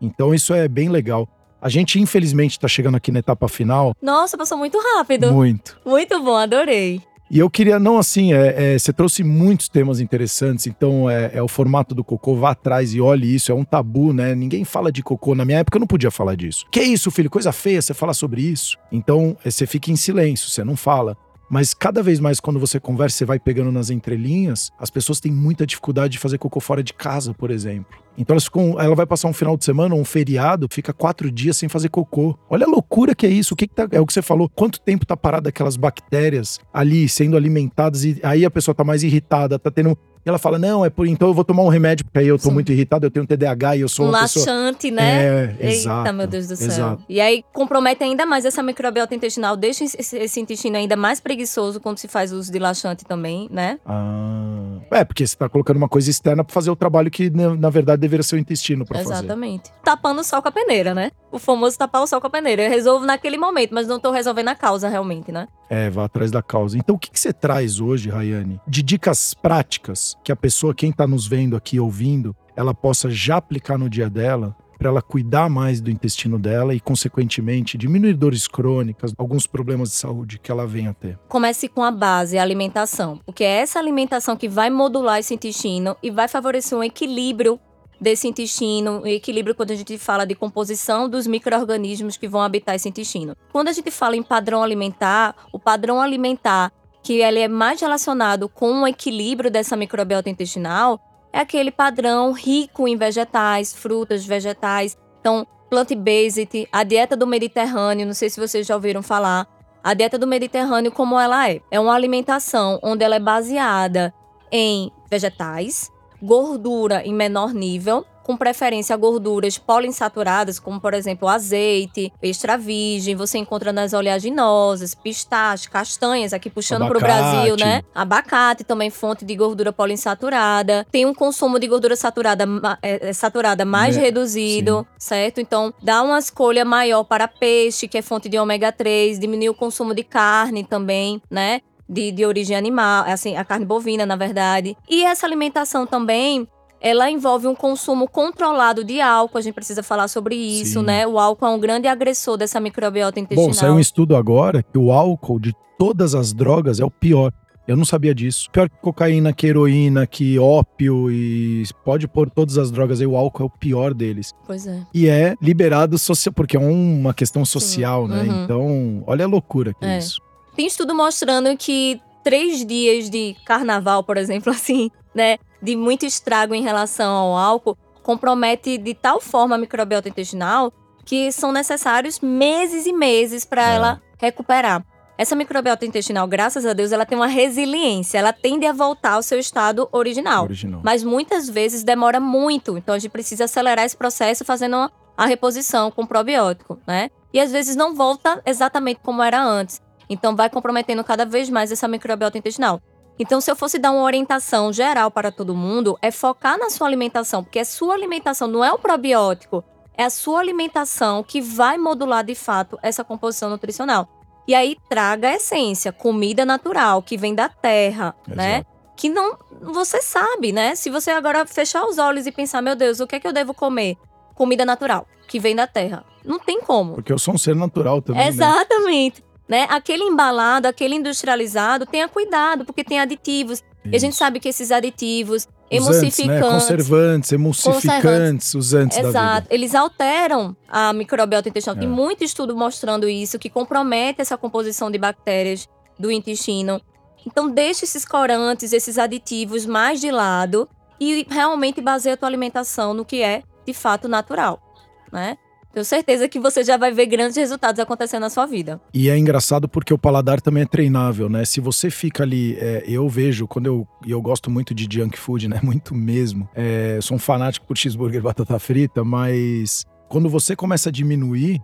Então isso é bem legal. A gente, infelizmente, está chegando aqui na etapa final. Nossa, passou muito rápido. Muito. Muito bom, adorei. E eu queria, não assim, é, é, você trouxe muitos temas interessantes, então é, é, o formato do cocô, vá atrás e olhe isso, é um tabu, né? Ninguém fala de cocô. Na minha época eu não podia falar disso. Que isso, filho? Coisa feia, você fala sobre isso. Então é, você fica em silêncio, você não fala. Mas cada vez mais, quando você conversa, você vai pegando nas entrelinhas, as pessoas têm muita dificuldade de fazer cocô fora de casa, por exemplo. Então elas ficam, ela vai passar um final de semana, um feriado, fica quatro dias sem fazer cocô. Olha a loucura que é isso. O que, que tá, é o que você falou? Quanto tempo tá parado aquelas bactérias ali sendo alimentadas e aí a pessoa tá mais irritada, tá tendo e ela fala: Não, é por então eu vou tomar um remédio, porque aí eu tô Sim. muito irritado, eu tenho TDAH e eu sou um uma laxante, pessoa... né? É, Eita, exato, meu Deus do céu. Exato. E aí compromete ainda mais essa microbiota intestinal, deixa esse intestino ainda mais preguiçoso quando se faz uso de laxante também, né? Ah. É, porque você tá colocando uma coisa externa para fazer o trabalho que na verdade deveria ser o intestino para fazer. Exatamente. Tapando o sol com a peneira, né? O famoso tapar o sol com a peneira. Eu resolvo naquele momento, mas não tô resolvendo a causa realmente, né? É, vá atrás da causa. Então, o que, que você traz hoje, Rayane, de dicas práticas que a pessoa, quem está nos vendo aqui, ouvindo, ela possa já aplicar no dia dela para ela cuidar mais do intestino dela e, consequentemente, diminuir dores crônicas, alguns problemas de saúde que ela venha a ter? Comece com a base, a alimentação, porque é essa alimentação que vai modular esse intestino e vai favorecer um equilíbrio desse intestino, equilíbrio quando a gente fala de composição dos micro-organismos que vão habitar esse intestino. Quando a gente fala em padrão alimentar, o padrão alimentar que ele é mais relacionado com o equilíbrio dessa microbiota intestinal é aquele padrão rico em vegetais, frutas, vegetais. Então, plant-based, a dieta do Mediterrâneo, não sei se vocês já ouviram falar. A dieta do Mediterrâneo, como ela é? É uma alimentação onde ela é baseada em vegetais, gordura em menor nível, com preferência a gorduras poliinsaturadas, como por exemplo azeite, extra virgem, você encontra nas oleaginosas, pistache, castanhas, aqui puxando para o Brasil, né? Abacate também fonte de gordura poliinsaturada. Tem um consumo de gordura saturada, é, é, saturada mais é, reduzido, sim. certo? Então dá uma escolha maior para peixe, que é fonte de ômega 3, diminui o consumo de carne também, né? De, de origem animal, assim, a carne bovina, na verdade. E essa alimentação também ela envolve um consumo controlado de álcool. A gente precisa falar sobre isso, Sim. né? O álcool é um grande agressor dessa microbiota intestinal. Bom, saiu um estudo agora que o álcool de todas as drogas é o pior. Eu não sabia disso. Pior que cocaína, que heroína, que ópio e pode pôr todas as drogas aí, o álcool é o pior deles. Pois é. E é liberado social, porque é uma questão social, Sim. né? Uhum. Então, olha a loucura que é, é isso. Tem estudo mostrando que três dias de carnaval, por exemplo, assim, né, de muito estrago em relação ao álcool, compromete de tal forma a microbiota intestinal que são necessários meses e meses para é. ela recuperar. Essa microbiota intestinal, graças a Deus, ela tem uma resiliência, ela tende a voltar ao seu estado original. original. Mas muitas vezes demora muito, então a gente precisa acelerar esse processo fazendo a reposição com probiótico, né? E às vezes não volta exatamente como era antes. Então, vai comprometendo cada vez mais essa microbiota intestinal. Então, se eu fosse dar uma orientação geral para todo mundo, é focar na sua alimentação, porque a sua alimentação não é o probiótico, é a sua alimentação que vai modular de fato essa composição nutricional. E aí traga a essência, comida natural, que vem da terra, Exato. né? Que não. Você sabe, né? Se você agora fechar os olhos e pensar, meu Deus, o que é que eu devo comer? Comida natural, que vem da terra. Não tem como. Porque eu sou um ser natural também. Né? Exatamente. Né? Né? Aquele embalado, aquele industrializado, tenha cuidado, porque tem aditivos. Isso. E a gente sabe que esses aditivos, emulsificantes, né? conservantes, emulsificantes, os antes Exato. Eles alteram a microbiota intestinal. É. Tem muito estudo mostrando isso, que compromete essa composição de bactérias do intestino. Então, deixe esses corantes, esses aditivos mais de lado e realmente baseie a tua alimentação no que é de fato natural, né? Tenho certeza que você já vai ver grandes resultados acontecendo na sua vida. E é engraçado porque o paladar também é treinável, né? Se você fica ali, é, eu vejo, quando eu. E eu gosto muito de junk food, né? Muito mesmo. É, sou um fanático por cheeseburger e batata frita, mas Quando você começa a diminuir,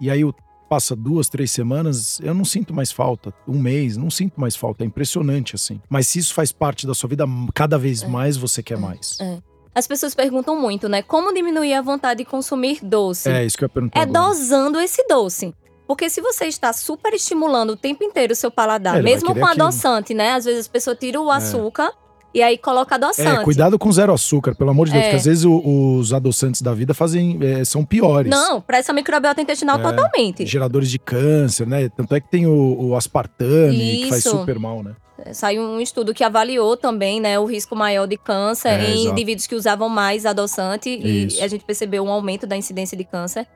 e aí o- passa duas, três semanas, eu não sinto mais falta. Um mês, não sinto mais falta. É impressionante, assim. Mas se isso faz parte da sua vida, cada vez É. mais você quer mais. é. As pessoas perguntam muito, né? Como diminuir a vontade de consumir doce? É, isso que eu ia perguntar. É agora. dosando esse doce. Porque se você está super estimulando o tempo inteiro o seu paladar, É, mesmo com aquilo. adoçante, né? Às vezes a pessoa tira o açúcar e aí coloca adoçante. É, cuidado com zero açúcar, pelo amor de Deus, É. porque às vezes o- os adoçantes da vida fazem, é, são piores. Não, para essa microbiota intestinal É. totalmente. Geradores de câncer, né? Tanto é que tem o, o aspartame, que faz Isso. super mal, né? Saiu um estudo que avaliou também, né, o risco maior de câncer É, em exato. indivíduos que usavam mais adoçante Isso. e a gente percebeu um aumento da incidência de câncer.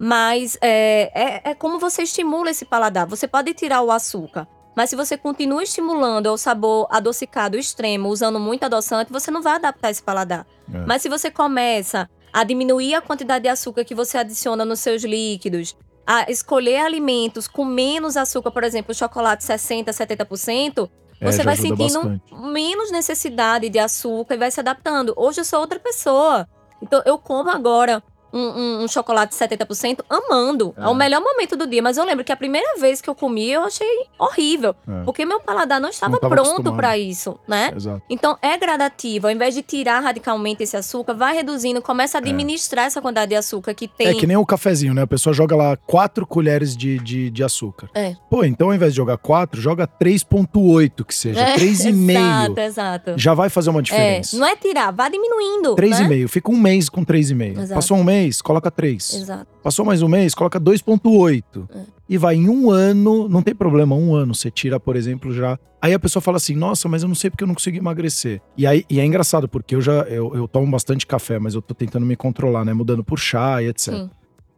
Mas é, é, é como você estimula esse paladar. Você pode tirar o açúcar, mas se você continua estimulando o sabor adocicado extremo, usando muito adoçante, você não vai adaptar esse paladar. É. Mas se você começa a diminuir a quantidade de açúcar que você adiciona nos seus líquidos, a escolher alimentos com menos açúcar, por exemplo, chocolate 60, 70%, É, você já vai sentindo bastante. menos necessidade de açúcar e vai se adaptando. Hoje eu sou outra pessoa. Então eu como agora um, um- um chocolate 70% amando. É. É. o melhor momento do dia. Mas eu lembro que a primeira vez que eu comi, eu achei horrível. É. Porque meu paladar não estava Não pronto para isso, né? Exato. Então é gradativo. Ao invés de tirar radicalmente esse açúcar, vai reduzindo, começa a administrar essa quantidade de açúcar que tem. É que nem o cafezinho, né? A pessoa joga lá quatro colheres de, de, de açúcar. É. Pô, então ao invés de jogar quatro, joga 3,8 que seja. É, 3,5. Exato, exato. Já vai fazer uma É, diferença. não é tirar, vai diminuindo. 3,5. né? Fica um mês com 3,5. Exato. Passou um mês, coloca 3. Exato. Passou mais um mês, coloca 2,8. É. E vai em um ano, não tem problema, um ano você tira, por exemplo, já. Aí a pessoa fala assim: nossa, mas eu não sei porque eu não consigo emagrecer. E aí e é engraçado, porque eu já eu, eu tomo bastante café, mas eu tô tentando me controlar, né? Mudando por chá e etc. Sim.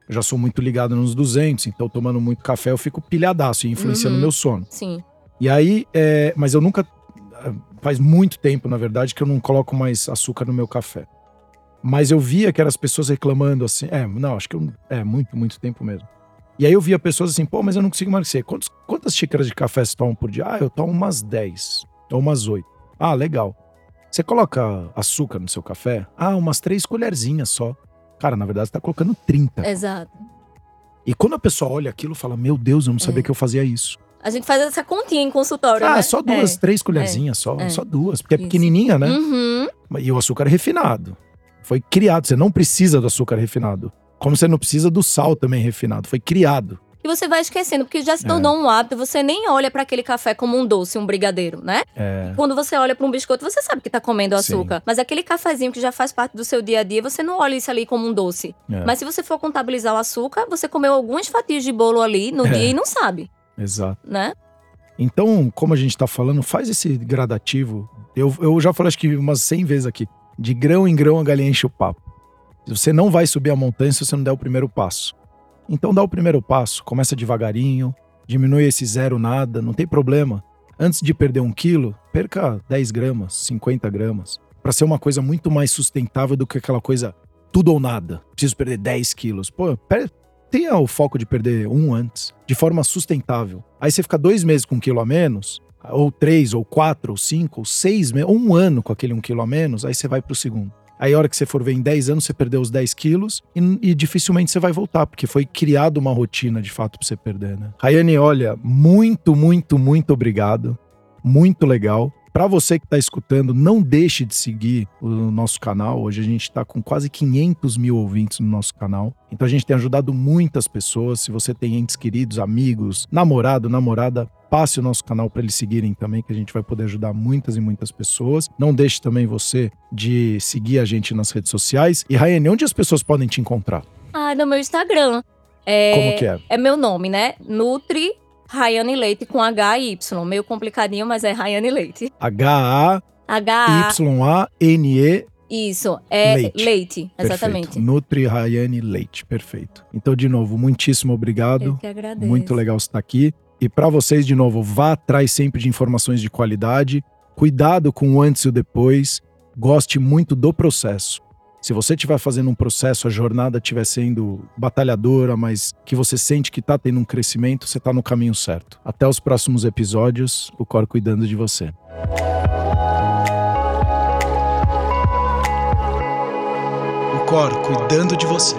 Eu já sou muito ligado nos 200, então tomando muito café eu fico pilhadaço e influencia no Uhum. meu sono. Sim. E aí, é, mas eu nunca. Faz muito tempo, na verdade, que eu não coloco mais açúcar no meu café. Mas eu via que eram as pessoas reclamando assim. É, não, acho que eu, é muito, muito tempo mesmo. E aí eu via pessoas assim, pô, mas eu não consigo emagrecer. Quantos, quantas xícaras de café você toma por dia? Ah, eu tomo umas 10, ou umas 8. Ah, legal. Você coloca açúcar no seu café? Ah, umas três colherzinhas só. Cara, na verdade, você tá colocando 30. Exato. E quando a pessoa olha aquilo, fala: Meu Deus, eu não sabia É. que eu fazia isso. A gente faz essa continha em consultório, Ah, né? só duas, É. três colherzinhas só. é. Só duas, porque é Isso. pequenininha, né? Uhum. E o açúcar é refinado. Foi criado. Você não precisa do açúcar refinado. Como você não precisa do sal também refinado. Foi criado. E você vai esquecendo, porque já se É. tornou um hábito, você nem olha para aquele café como um doce, um brigadeiro, né? É. Quando você olha para um biscoito, você sabe que tá comendo Sim. açúcar. Mas aquele cafezinho que já faz parte do seu dia a dia, você não olha isso ali como um doce. é. Mas se você for contabilizar o açúcar, você comeu algumas fatias de bolo ali no É. dia e não sabe, Exato. né? Então, como a gente tá falando, faz esse gradativo. Eu, eu já falei acho que umas 100 vezes aqui. De grão em grão a galinha enche o papo. Você não vai subir a montanha se você não der o primeiro passo. Então dá o primeiro passo, começa devagarinho, diminui esse zero nada, não tem problema. Antes de perder um quilo, perca 10 gramas, 50 gramas. Pra ser uma coisa muito mais sustentável do que aquela coisa tudo ou nada. Preciso perder 10 quilos. Pô, tenha o foco de perder um antes, de forma sustentável. Aí você fica dois meses com um quilo a menos, ou três, ou quatro, ou cinco, ou seis ou um ano com aquele um quilo a menos, aí você vai pro segundo. Aí a hora que você for ver em 10 anos, você perdeu os 10 quilos e, e dificilmente você vai voltar, porque foi criada uma rotina de fato pra você perder, né? Rayane, olha, muito, muito, muito obrigado. Muito legal. Pra você que tá escutando, não deixe de seguir o nosso canal. Hoje a gente tá com quase 500 mil ouvintes no nosso canal. Então a gente tem ajudado muitas pessoas. Se você tem entes queridos, amigos, namorado, namorada, passe o nosso canal para eles seguirem também, que a gente vai poder ajudar muitas e muitas pessoas. Não deixe também você de seguir a gente nas redes sociais. E Rayane, onde as pessoas podem te encontrar? Ah, no meu Instagram. É, Como que é? É meu nome, né? Nutri Rayane Leite com H e Y. Meio complicadinho, mas é Rayane Leite. H-A-Y-A-N-E H Isso, é Leite. leite, exatamente. Perfeito. Nutri Rayane Leite, perfeito. Então, de novo, muitíssimo Eu obrigado. que agradeço. Muito legal você estar aqui. E para vocês, de novo, vá atrás sempre de informações de qualidade. Cuidado com o antes e o depois. Goste muito do processo. Se você estiver fazendo um processo, a jornada estiver sendo batalhadora, mas que você sente que está tendo um crescimento, você está no caminho certo. Até os próximos episódios, o Cor cuidando de você. O Cor cuidando de você.